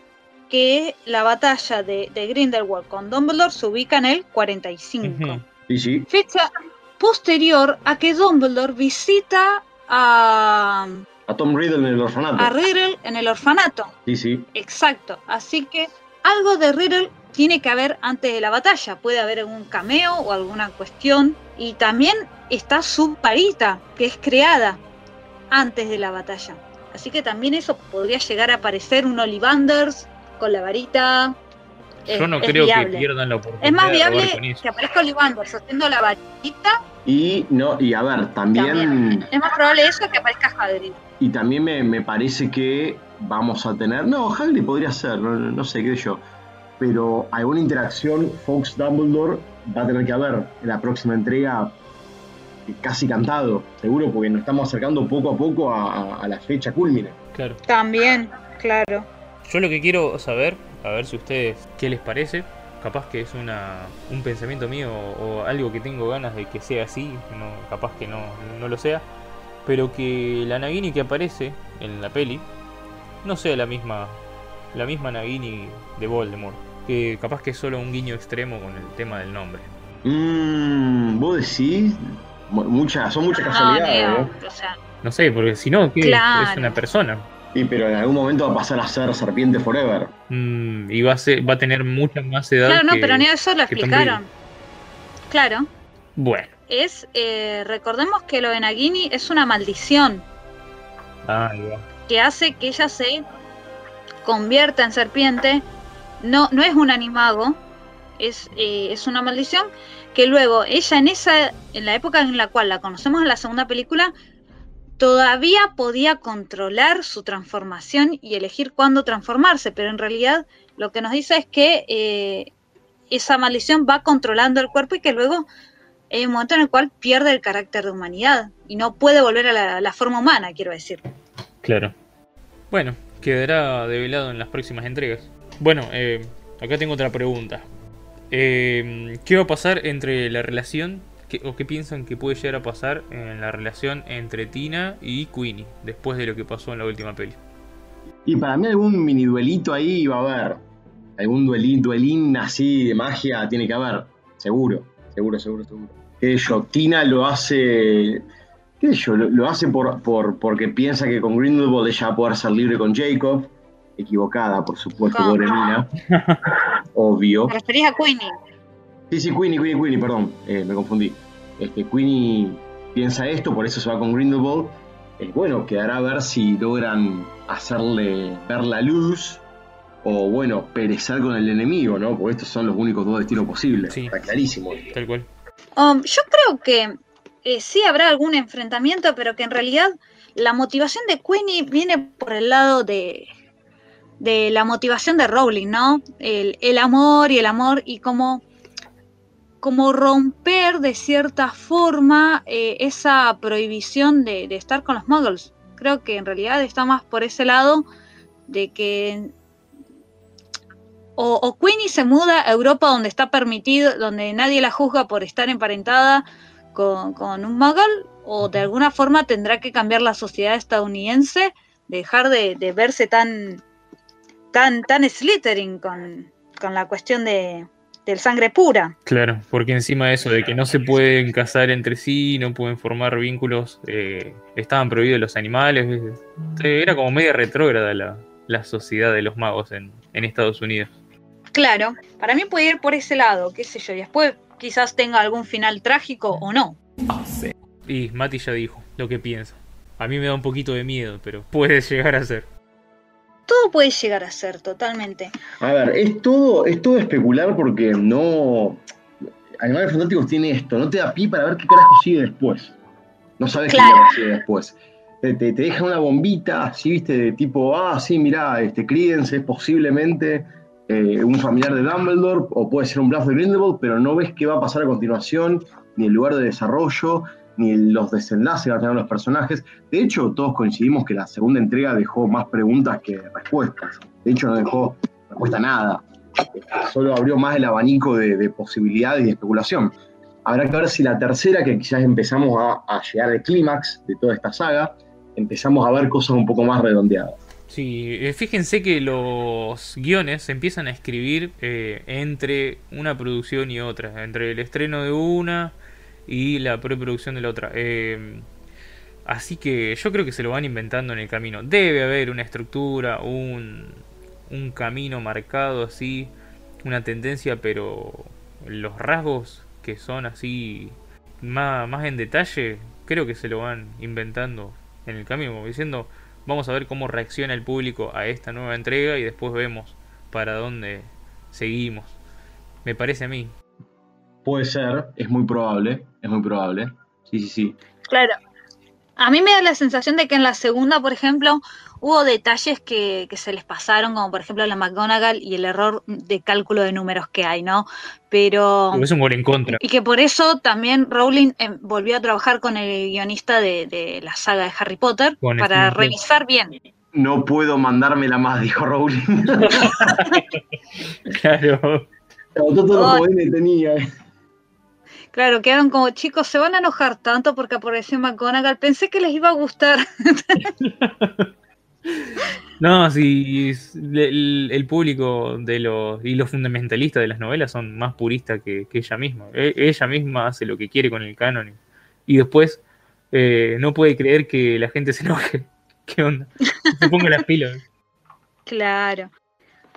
que la batalla de, de Grindelwald con Dumbledore se ubica en el 45 Ujú. Sí, sí. fecha posterior a que Dumbledore visita a, A Tom Riddle en el orfanato. a Riddle en el orfanato. Sí, sí. Exacto. Así que algo de Riddle tiene que haber antes de la batalla. Puede haber algún cameo o alguna cuestión. Y también está su varita, que es creada antes de la batalla. Así que también eso podría llegar a aparecer un Ollivanders con la varita. Es- Yo no es creo viable. que pierdan la oportunidad Es más viable con eso. que aparezca Ollivanders haciendo la varita. Y no, y a ver, también, También. Es más probable eso que aparezca Hagrid. y también me, me parece que vamos a tener. No, Hagrid podría ser, no, no sé qué sé yo. Pero alguna interacción Fox Dumbledore va a tener que haber en la próxima entrega casi cantado, seguro, porque nos estamos acercando poco a poco a, a- la fecha culmine. Claro. También, claro. Yo lo que quiero saber, a ver si ustedes, ¿qué les parece? Capaz que es una, un pensamiento mío o algo que tengo ganas de que sea así, no, capaz que no, no lo sea, pero que la Nagini que aparece en la peli no sea la misma, la misma Nagini de Voldemort, que capaz que es solo un guiño extremo con el tema del nombre. Mmm, vos decís. Mu- Muchas, son muchas No, casualidades, ¿no? o sea, No sé, porque si no, ¿qué? Claro. Es una persona. Sí, pero en algún momento va a pasar a ser Serpiente Forever. Mm, y va a, ser, va a tener mucha más edad. claro, no, que- pero ni eso lo explicaron. Claro, Bueno. es, eh, recordemos que lo de Nagini es una maldición Ah, va. que hace que ella se convierta en serpiente. No, no es un animago, es, eh, es una maldición que luego ella en esa, en la época en la cual la conocemos en la segunda película, todavía podía controlar su transformación y elegir cuándo transformarse, pero en realidad lo que nos dice es que eh, esa maldición va controlando el cuerpo y que luego hay un momento en el cual pierde el carácter de humanidad y no puede volver a la, la forma humana, quiero decir. Claro. Bueno, quedará develado en las próximas entregas. Bueno, eh, acá tengo otra pregunta. Eh, ¿Qué va a pasar entre la relación, o qué piensan que puede llegar a pasar en la relación entre Tina y Queenie, después de lo que pasó en la última peli? Y para mí algún mini duelito ahí va a haber. Algún duelín, duelín así de magia tiene que haber. Seguro, seguro, seguro, seguro. Que yo, Tina lo hace. ¿Qué yo? Lo, lo hace por, por, porque piensa que con Grindelwald ella va a poder ser libre con Jacob. Equivocada, por supuesto, ¿Cómo? pobre Mina. Obvio. ¿Te referís a Queenie? Sí, sí, Queenie, Queenie, Queenie, perdón, eh, me confundí. Este, Queenie piensa esto, por eso se va con Grindelwald. Eh, bueno, quedará a ver si logran hacerle ver la luz o, bueno, perecer con el enemigo, ¿no? Porque estos son los únicos dos destinos posibles. Sí. Está clarísimo. Tal cual. Um, yo creo que eh, sí habrá algún enfrentamiento, pero que en realidad la motivación de Queenie viene por el lado de, de la motivación de Rowling, ¿no? El, el amor y el amor y cómo, como romper de cierta forma eh, esa prohibición de, de estar con los muggles. Creo que en realidad está más por ese lado de que o, Queenie se muda a Europa donde está permitido, donde nadie la juzga por estar emparentada con, con un muggle, o de alguna forma tendrá que cambiar la sociedad estadounidense, dejar de, de verse tan, tan, tan Slytherin con, con la cuestión de, del sangre pura. Claro, porque encima de eso, de que no se pueden casar entre sí, no pueden formar vínculos, eh, estaban prohibidos los animales. eh, Era como media retrógrada la, la sociedad de los magos en, en Estados Unidos. Claro, para mí puede ir por ese lado, qué sé yo, y después quizás tenga algún final trágico o no. Y Mati ya dijo lo que piensa. A mí me da un poquito de miedo, pero puede llegar a ser. Todo puede llegar a ser, totalmente. A ver, es todo, es todo especular porque no. Animales Fantásticos tiene esto, no te da pie para ver qué carajo sigue después. No sabes Claro. qué carajo sigue después. Te, te, te deja una bombita, así, viste, de tipo, ah, sí, mirá, este Credence es posiblemente eh, un familiar de Dumbledore, o puede ser un bluff de Grindelwald, pero no ves qué va a pasar a continuación, ni el lugar de desarrollo, ni los desenlaces que van a tener los personajes. De hecho, todos coincidimos que la segunda entrega dejó más preguntas que respuestas. De hecho, no dejó respuesta a nada. Solo abrió más el abanico de, de posibilidades y de especulación. Habrá que ver si la tercera, que quizás empezamos a, a llegar al clímax de toda esta saga, empezamos a ver cosas un poco más redondeadas. Sí, eh, fíjense que los guiones se empiezan a escribir eh, entre una producción y otra, entre el estreno de una y la preproducción de la otra. Eh, así que yo creo que se lo van inventando en el camino. Debe haber una estructura, un, un camino marcado así, una tendencia, pero los rasgos que son así más, más en detalle, creo que se lo van inventando en el camino, diciendo, vamos a ver cómo reacciona el público a esta nueva entrega y después vemos para dónde seguimos. Me parece a mí. Puede ser, es muy probable, es muy probable. Sí, sí, sí. Claro. A mí me da la sensación de que en la segunda, por ejemplo, hubo detalles que, que se les pasaron, como por ejemplo la McGonagall y el error de cálculo de números que hay, ¿no? Pero... Es un gol en contra. Y que por eso también Rowling eh, volvió a trabajar con el guionista de, de la saga de Harry Potter Con para revisar bien. No puedo mandármela más, dijo Rowling. Claro. Los Ay. poderes que tenía. Claro, quedaron como chicos, se van a enojar tanto porque apareció McGonagall. Pensé que les iba a gustar. No, es- el, el público de los y los fundamentalistas de las novelas son más puristas que, que ella misma. E- ella misma hace lo que quiere con el canon y, y después eh, no puede creer que la gente se enoje. ¿Qué onda? Se ponga las pilas. Claro.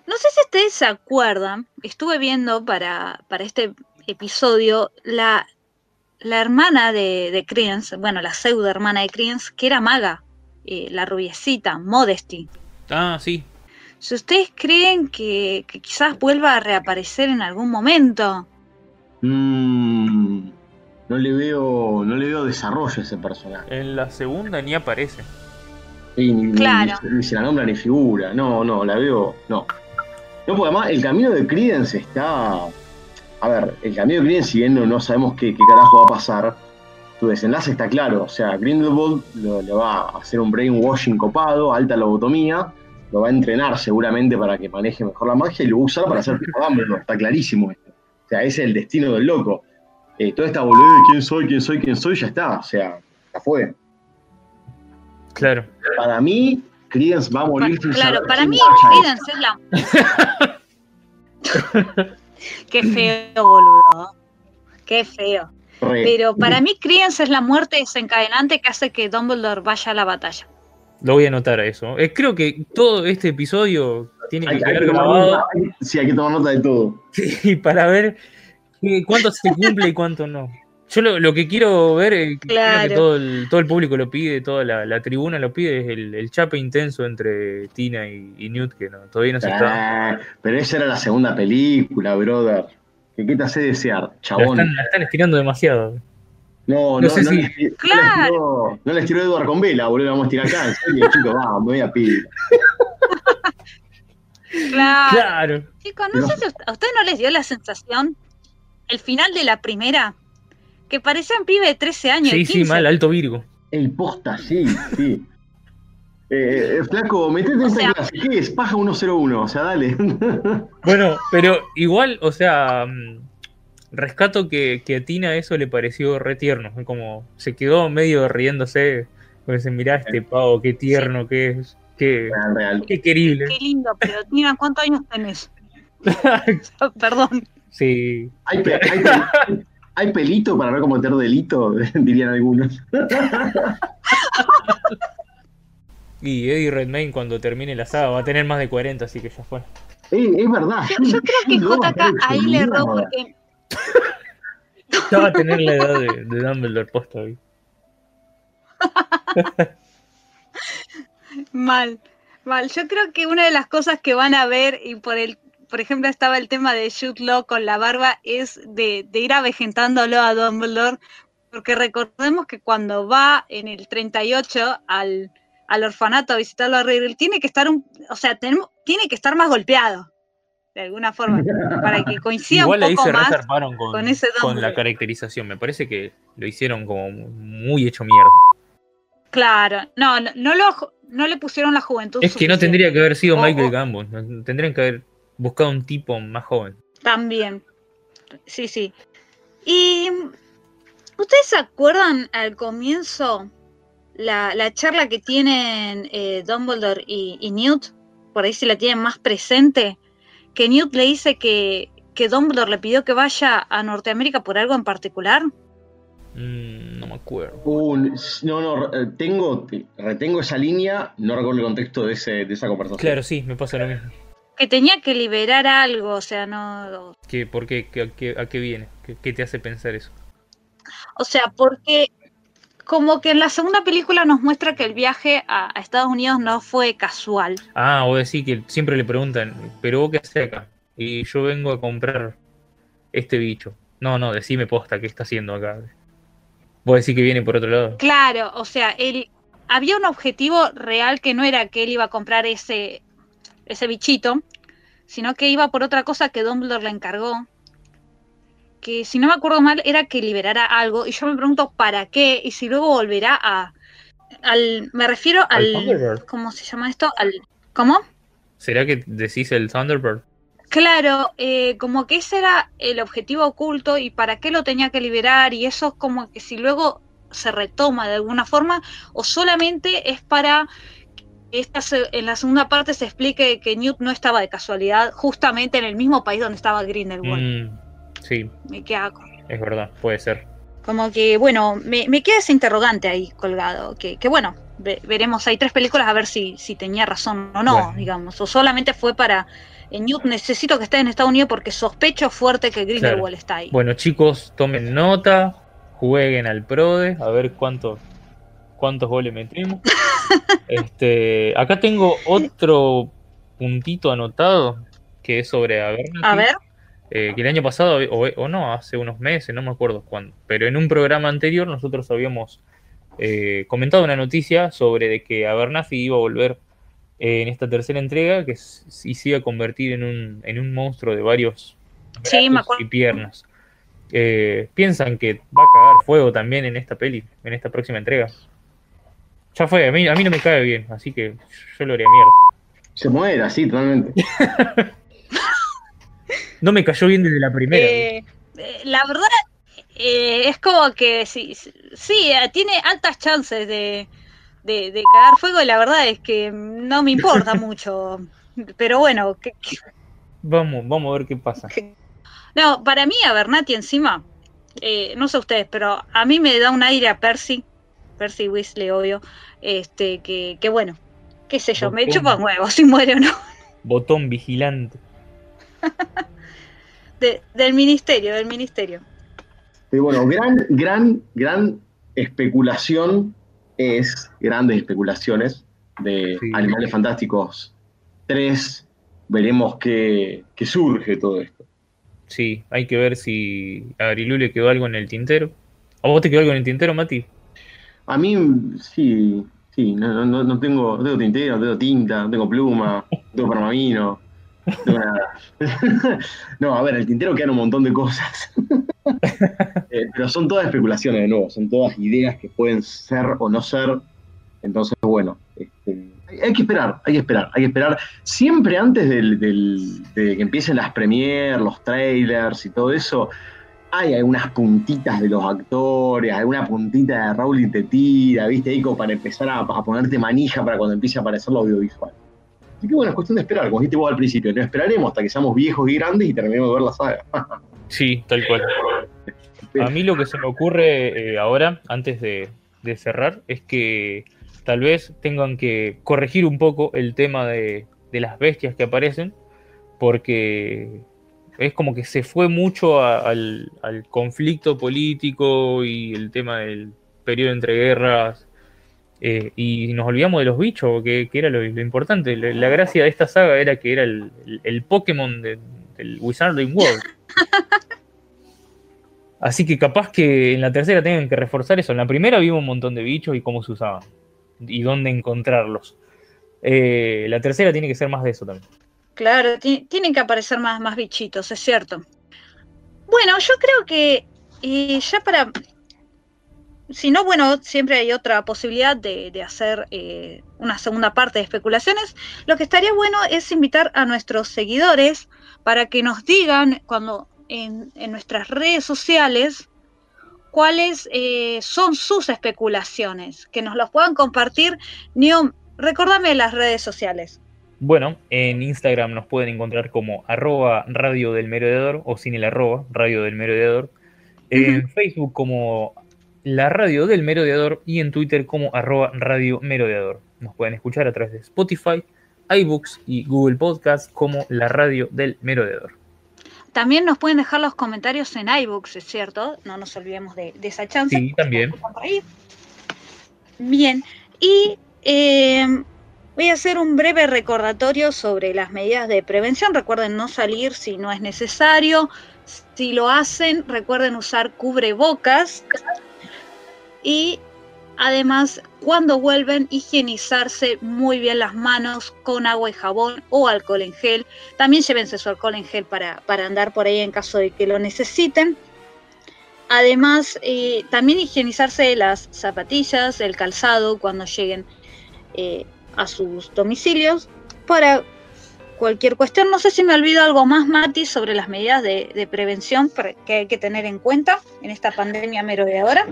No sé si ustedes se acuerdan, estuve viendo para, para este episodio la, la hermana de, de Credence, bueno, la pseudo hermana de Credence, que era maga, eh, la rubiecita, Modesty. Ah, sí. Si ustedes creen que, que quizás vuelva a reaparecer en algún momento, Mm, no le veo, no le veo desarrollo a ese personaje. En la segunda ni aparece. Y ni, ni- Claro. ni- ni se la nombra ni figura. No, no, la veo. No. No, porque además el camino de Credence está. A ver, el camino de Credence, si bien no, no sabemos qué, qué carajo va a pasar, tu desenlace está claro. O sea, Grindelwald lo- le va a hacer un brainwashing copado, alta lobotomía, lo va a entrenar seguramente para que maneje mejor la magia y lo va a usar para hacer tipo. Está clarísimo esto. O sea, ese es el destino del loco. Eh, toda esta boludez de quién soy, quién soy, quién soy, ya está. O sea, ya fue. Claro. Para mí, Credence va a morir sin claro, saber para mí. Credence es la... Qué feo, boludo. Qué feo. Re. Pero para mí Credence es la muerte desencadenante que hace que Dumbledore vaya a la batalla. Lo voy a anotar a eso. Eh, creo que todo este episodio tiene Hay, que hay quedar que grabado sí, hay que tomar nota de todo. sí, para ver qué- cuánto se cumple y cuánto no. Yo lo, lo que quiero ver, eh, creo Claro. que todo el, todo el público lo pide, toda la, la tribuna lo pide, es el, el chape intenso entre Tina y, y Newt, que no, todavía no se está. Ah, pero esa era la segunda película, brother. ¿Qué, qué te hace desear, La chabón? están, la están estirando demasiado. No, No no, sé no, si- les, tiró- Claro. no les tiró, Edward con vela, boludo, vamos a tirar acá, en serio, chicos, vamos, me voy a pila. Claro. Claro. Chicos, no No. sé si a ustedes no les dio la sensación, el final de la primera, que parecían pibe de 13 años. Sí, sí, 15. mal, alto Virgo. El posta, sí, sí. Eh, eh, flaco, metete en O esta sea- clase. ¿Qué es? Paja 101, o sea, dale. Bueno, pero igual, o sea, mm, rescato que, que a Tina eso le pareció re tierno. Como se quedó medio riéndose. Pues mirá este pavo, qué tierno que es. Qué, Real, real. qué querible. Qué lindo, pero Tina, ¿cuántos años tenés? Perdón. Sí. ¿Hay, hay hay pelito para no cometer delito? Dirían algunos. Y Eddie Redmayne cuando termine la saga va a tener más de 40, así que ya fue. Eh, es verdad. Yo, yo creo que no, JK ahí le erró porque Ya va a tener la edad de, de Dumbledore posta hoy. Mal, mal. Yo creo que una de las cosas que van a ver, y por el, por ejemplo, estaba el tema de Jude Law con la barba, es de, de ir avejentándolo a Dumbledore, porque recordemos que cuando va en el 38 al, al orfanato a visitarlo a Riddle, tiene que estar un, o sea, tenemos, tiene que estar más golpeado, de alguna forma, para que coincida Igual un ahí poco se más. con, con ese con la caracterización. Me parece que lo hicieron como muy hecho mierda. Claro, no, no, no lo, no le pusieron la juventud. Es que no tendría que haber sido Michael Gambon. Tendrían que haber buscado un tipo más joven. También. Sí, sí. Y ¿ustedes se acuerdan al comienzo la, la charla que tienen eh, Dumbledore y, y Newt? Por ahí se la tienen más presente. Que Newt le dice que, que Dumbledore le pidió que vaya a Norteamérica por algo en particular. Mm, no me acuerdo. Uh, no, no, tengo, retengo esa línea, no recuerdo el contexto de, ese, de esa conversación. Claro, sí, me pasa lo mismo. Que tenía que liberar algo, o sea, no. ¿Qué, ¿Por qué? ¿Qué- a, qué, a qué viene? ¿Qué, qué te hace pensar eso? O sea, porque como que en la segunda película nos muestra que el viaje a, a Estados Unidos no fue casual. Ah, o decir que siempre le preguntan, ¿pero vos qué haces acá? Y yo vengo a comprar este bicho. No, no, decime posta, ¿qué está haciendo acá? Vos decís que viene por otro lado. Claro, o sea, él había un objetivo real que no era que él iba a comprar ese, ese bichito, sino que iba por otra cosa que Dumbledore le encargó. Que si no me acuerdo mal, era que liberara algo. Y yo me pregunto para qué, y si luego volverá a. al. me refiero ¿Al al. ¿Cómo se llama esto? Al. ¿Cómo? ¿Será que decís el Thunderbird? Claro, eh, como que ese era el objetivo oculto y para qué lo tenía que liberar y eso es como que si luego se retoma de alguna forma o solamente es para esta se- en la segunda parte se explique que Newt no estaba de casualidad justamente en el mismo país donde estaba Grindelwald. Mm, sí, Me queda es verdad, puede ser. como que, bueno, me, me queda ese interrogante ahí colgado, que, que bueno, ve- veremos, hay tres películas a ver si, si tenía razón o no, Bueno. digamos, o solamente fue para... eh, Newt necesito que esté en Estados Unidos porque sospecho fuerte que Grindelwald está ahí. Bueno, chicos, tomen nota, jueguen al PRODE, a ver cuántos cuántos goles metemos. este, acá tengo otro puntito anotado que es sobre Abernathy. A ver, eh, que el año pasado, o, o no, hace unos meses, no me acuerdo cuándo, pero en un programa anterior nosotros habíamos eh, comentado una noticia sobre de que Abernathy iba a volver eh, en esta tercera entrega, que y se iba a convertir en un, en un monstruo de varios Sí, y piernas. Eh, ¿Piensan que va a cagar fuego también en esta peli, en esta próxima entrega? Ya fue, a mí, a mí no me cae bien, así que yo lo haría mierda. Se muere, así, totalmente. No me cayó bien desde la primera. eh, eh, la verdad eh, es como que sí, sí, tiene altas chances de, de, de cagar fuego y la verdad es que no me importa mucho. Pero bueno, que- que- Vamos, vamos a ver qué pasa. no, para mí Abernathy encima, eh, no sé ustedes, pero a mí me da un aire a Percy, Percy Weasley, obvio, este, que, que bueno, qué sé yo, me Botón. chupa un huevo si muere o no, Botón vigilante. de- del ministerio, del ministerio. Pero bueno, gran, gran, gran especulación es, grandes especulaciones de Sí. Animales Fantásticos 3. Veremos qué, qué surge todo esto. Sí, hay que ver si a Grilú le quedó algo en el tintero. ¿A vos te quedó algo en el tintero, Mati? A mí, sí, sí, no, no, no tengo, no tengo tintero, no tengo tinta, no tengo pluma, no tengo pergamino, no tengo nada. no, a ver, el tintero quedan un montón de cosas. Eh, pero son todas especulaciones, de nuevo, son todas ideas que pueden ser o no ser. Entonces, bueno, este, hay- que esperar, hay que esperar, hay que esperar. Siempre antes del, del- de que empiecen las premiers, los trailers y todo eso, hay algunas puntitas de los actores, alguna puntita de Raúl y te tira, ¿viste? Como para empezar a, a ponerte manija para cuando empiece a aparecer lo audiovisual. Así que bueno, es cuestión de esperar, como dijiste vos al principio, no esperaremos hasta que seamos viejos y grandes y terminemos de ver la saga. Sí, tal cual. A mí lo que se me ocurre eh, ahora, antes de, de cerrar, es que tal vez tengan que corregir un poco el tema de, de las bestias que aparecen, porque es como que se fue mucho a- al, al conflicto político y el tema del periodo entre guerras, eh, y nos olvidamos de los bichos, que, que era lo, lo importante. La, la gracia de esta saga era que era el, el- el Pokémon de- del Wizarding World. Así que capaz que en la tercera tengan que reforzar eso. En la primera vimos un montón de bichos y cómo se usaban. Y dónde encontrarlos. Eh, la tercera tiene que ser más de eso también. Claro, ti- tienen que aparecer más, más bichitos, es cierto. Bueno, yo creo que eh, ya para... Si no, bueno, siempre hay otra posibilidad de, de hacer eh, una segunda parte de especulaciones. Lo que estaría bueno es invitar a nuestros seguidores para que nos digan cuando en, en nuestras redes sociales cuáles eh, son sus especulaciones, que nos los puedan compartir. Neo, recordame las redes sociales. Bueno, en Instagram nos pueden encontrar como arroba radio del merodeador o sin el arroba, radio del merodeador. En Facebook como la radio del merodeador y en Twitter como arroba radio merodeador. Nos pueden escuchar a través de Spotify, iBooks y Google Podcast como la radio del merodeador. También nos pueden dejar los comentarios en iBooks, es cierto, no nos olvidemos de, de esa chance. Sí, también. Bien, y eh, voy a hacer un breve recordatorio sobre las medidas de prevención. Recuerden no salir si no es necesario. Si lo hacen, recuerden usar cubrebocas. Y además, cuando vuelven, higienizarse muy bien las manos con agua y jabón o alcohol en gel. También llévense su alcohol en gel para, para andar por ahí en caso de que lo necesiten. Además, eh, también higienizarse las zapatillas, el calzado cuando lleguen eh, a sus domicilios para cualquier cuestión. No sé si me olvido algo más, Mati, sobre las medidas de, prevención que hay que tener en cuenta en esta pandemia merodeadora.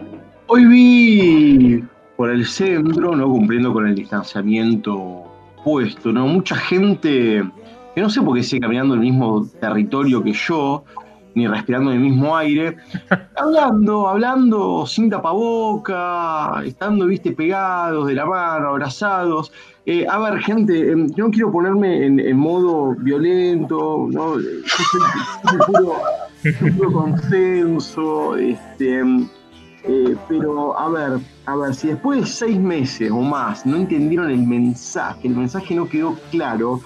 Hoy vi por el centro, ¿no? Cumpliendo con el distanciamiento puesto, ¿no? Mucha gente que no sé por qué sigue caminando el mismo territorio que yo, ni respirando el mismo aire, hablando, hablando sin tapaboca, estando, viste, pegados de la mano, abrazados. Eh, a ver, gente, em, yo no quiero ponerme en, en modo violento, ¿no? Yo soy, puro, puro consenso, este, em, eh, pero a ver, a ver, si después de seis meses o más no entendieron el mensaje, el mensaje no quedó claro,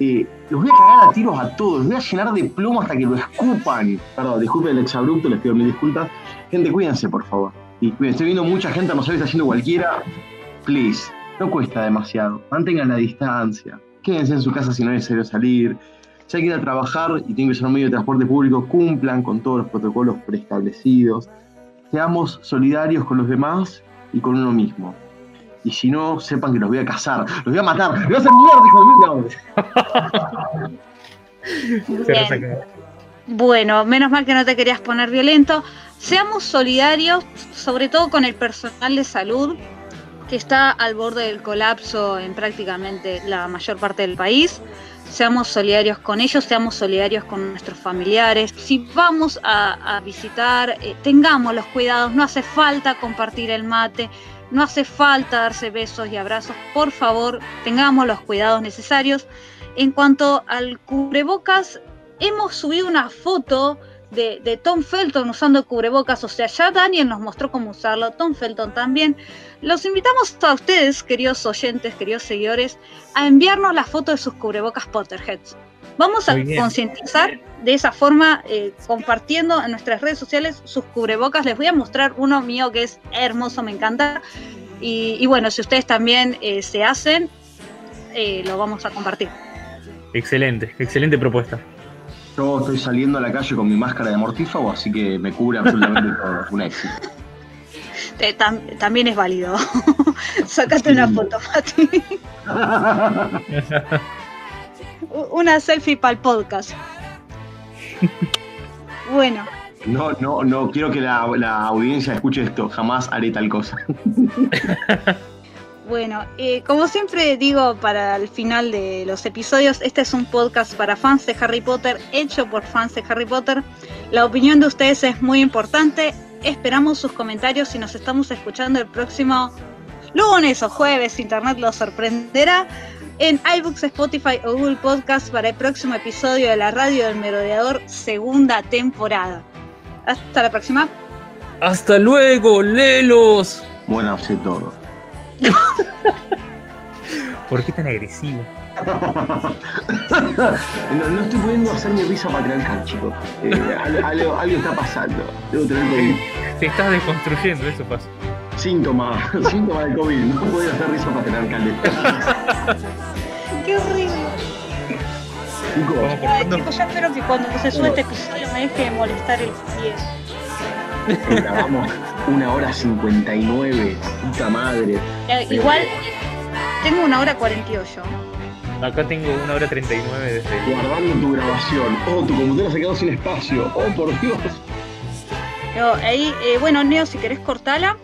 eh, los voy a cagar a tiros a todos, los voy a llenar de plomo hasta que lo escupan. Perdón, disculpen el exabrupto, les pido mil disculpas. Gente, cuídense, por favor. Y cuídense, estoy viendo mucha gente, no está haciendo cualquiera. Please, no cuesta demasiado. Mantengan la distancia. Quédense en su casa si no es necesario salir. Si hay que ir a trabajar y tienen que usar un medio de transporte público, cumplan con todos los protocolos preestablecidos. Seamos solidarios con los demás y con uno mismo. Y si no, sepan que los voy a cazar, los voy a matar, los voy a hacer mierda, hijo de Bien. resaca. Bueno, menos mal que no te querías poner violento. Seamos solidarios, sobre todo con el personal de salud, que está al borde del colapso en prácticamente la mayor parte del país. Seamos solidarios con ellos, seamos solidarios con nuestros familiares. Si vamos a, a visitar, eh, tengamos los cuidados, no hace falta compartir el mate, no hace falta darse besos y abrazos. Por favor, tengamos los cuidados necesarios. En cuanto al cubrebocas, hemos subido una foto de, de Tom Felton usando cubrebocas, o sea, ya Daniel nos mostró cómo usarlo, Tom Felton también. Los invitamos a ustedes, queridos oyentes, queridos seguidores, a enviarnos la foto de sus cubrebocas Potterheads. Vamos a concientizar de esa forma, eh, compartiendo en nuestras redes sociales sus cubrebocas. Les voy a mostrar uno mío que es hermoso, me encanta. Y, y bueno, si ustedes también eh, se hacen, eh, lo vamos a compartir. Excelente, excelente propuesta. Yo estoy saliendo a la calle con mi máscara de mortífago, así que me cubre absolutamente todo. Un éxito. Eh, tam- también es válido. Sácate una foto, Mati. una selfie para el podcast. Bueno, No, no, no, quiero que la, la audiencia escuche esto. Jamás haré tal cosa. Bueno, eh, como siempre digo para el final de los episodios, este es un podcast para fans de Harry Potter, hecho por fans de Harry Potter. La opinión de ustedes es muy importante. Esperamos sus comentarios y nos estamos escuchando el próximo lunes o jueves. Internet los sorprenderá en iBooks, Spotify o Google Podcast para el próximo episodio de la Radio del Merodeador, segunda temporada. Hasta la próxima. ¡Hasta luego, Lelos! Bueno, sé todo. ¿Por qué tan agresivo? No, no estoy pudiendo hacer mi risa patriarcal, chicos. Eh, al- algo, algo está pasando. Debo tener COVID. Te estás desconstruyendo, eso pasa. Síntoma, síntoma de COVID. No puedo hacer risa patriarcal. ¡Qué horrible! Chicos, Ay, ya espero que cuando se suba este episodio me deje de molestar el pie. grabamos una hora 59. Puta madre. Eh, igual tengo una hora 48. Acá tengo una hora 39 desde el... Guardando tu grabación. Oh, tu computadora se quedó sin espacio. Oh, por Dios. Ahí, eh, bueno, Neo, si querés cortala.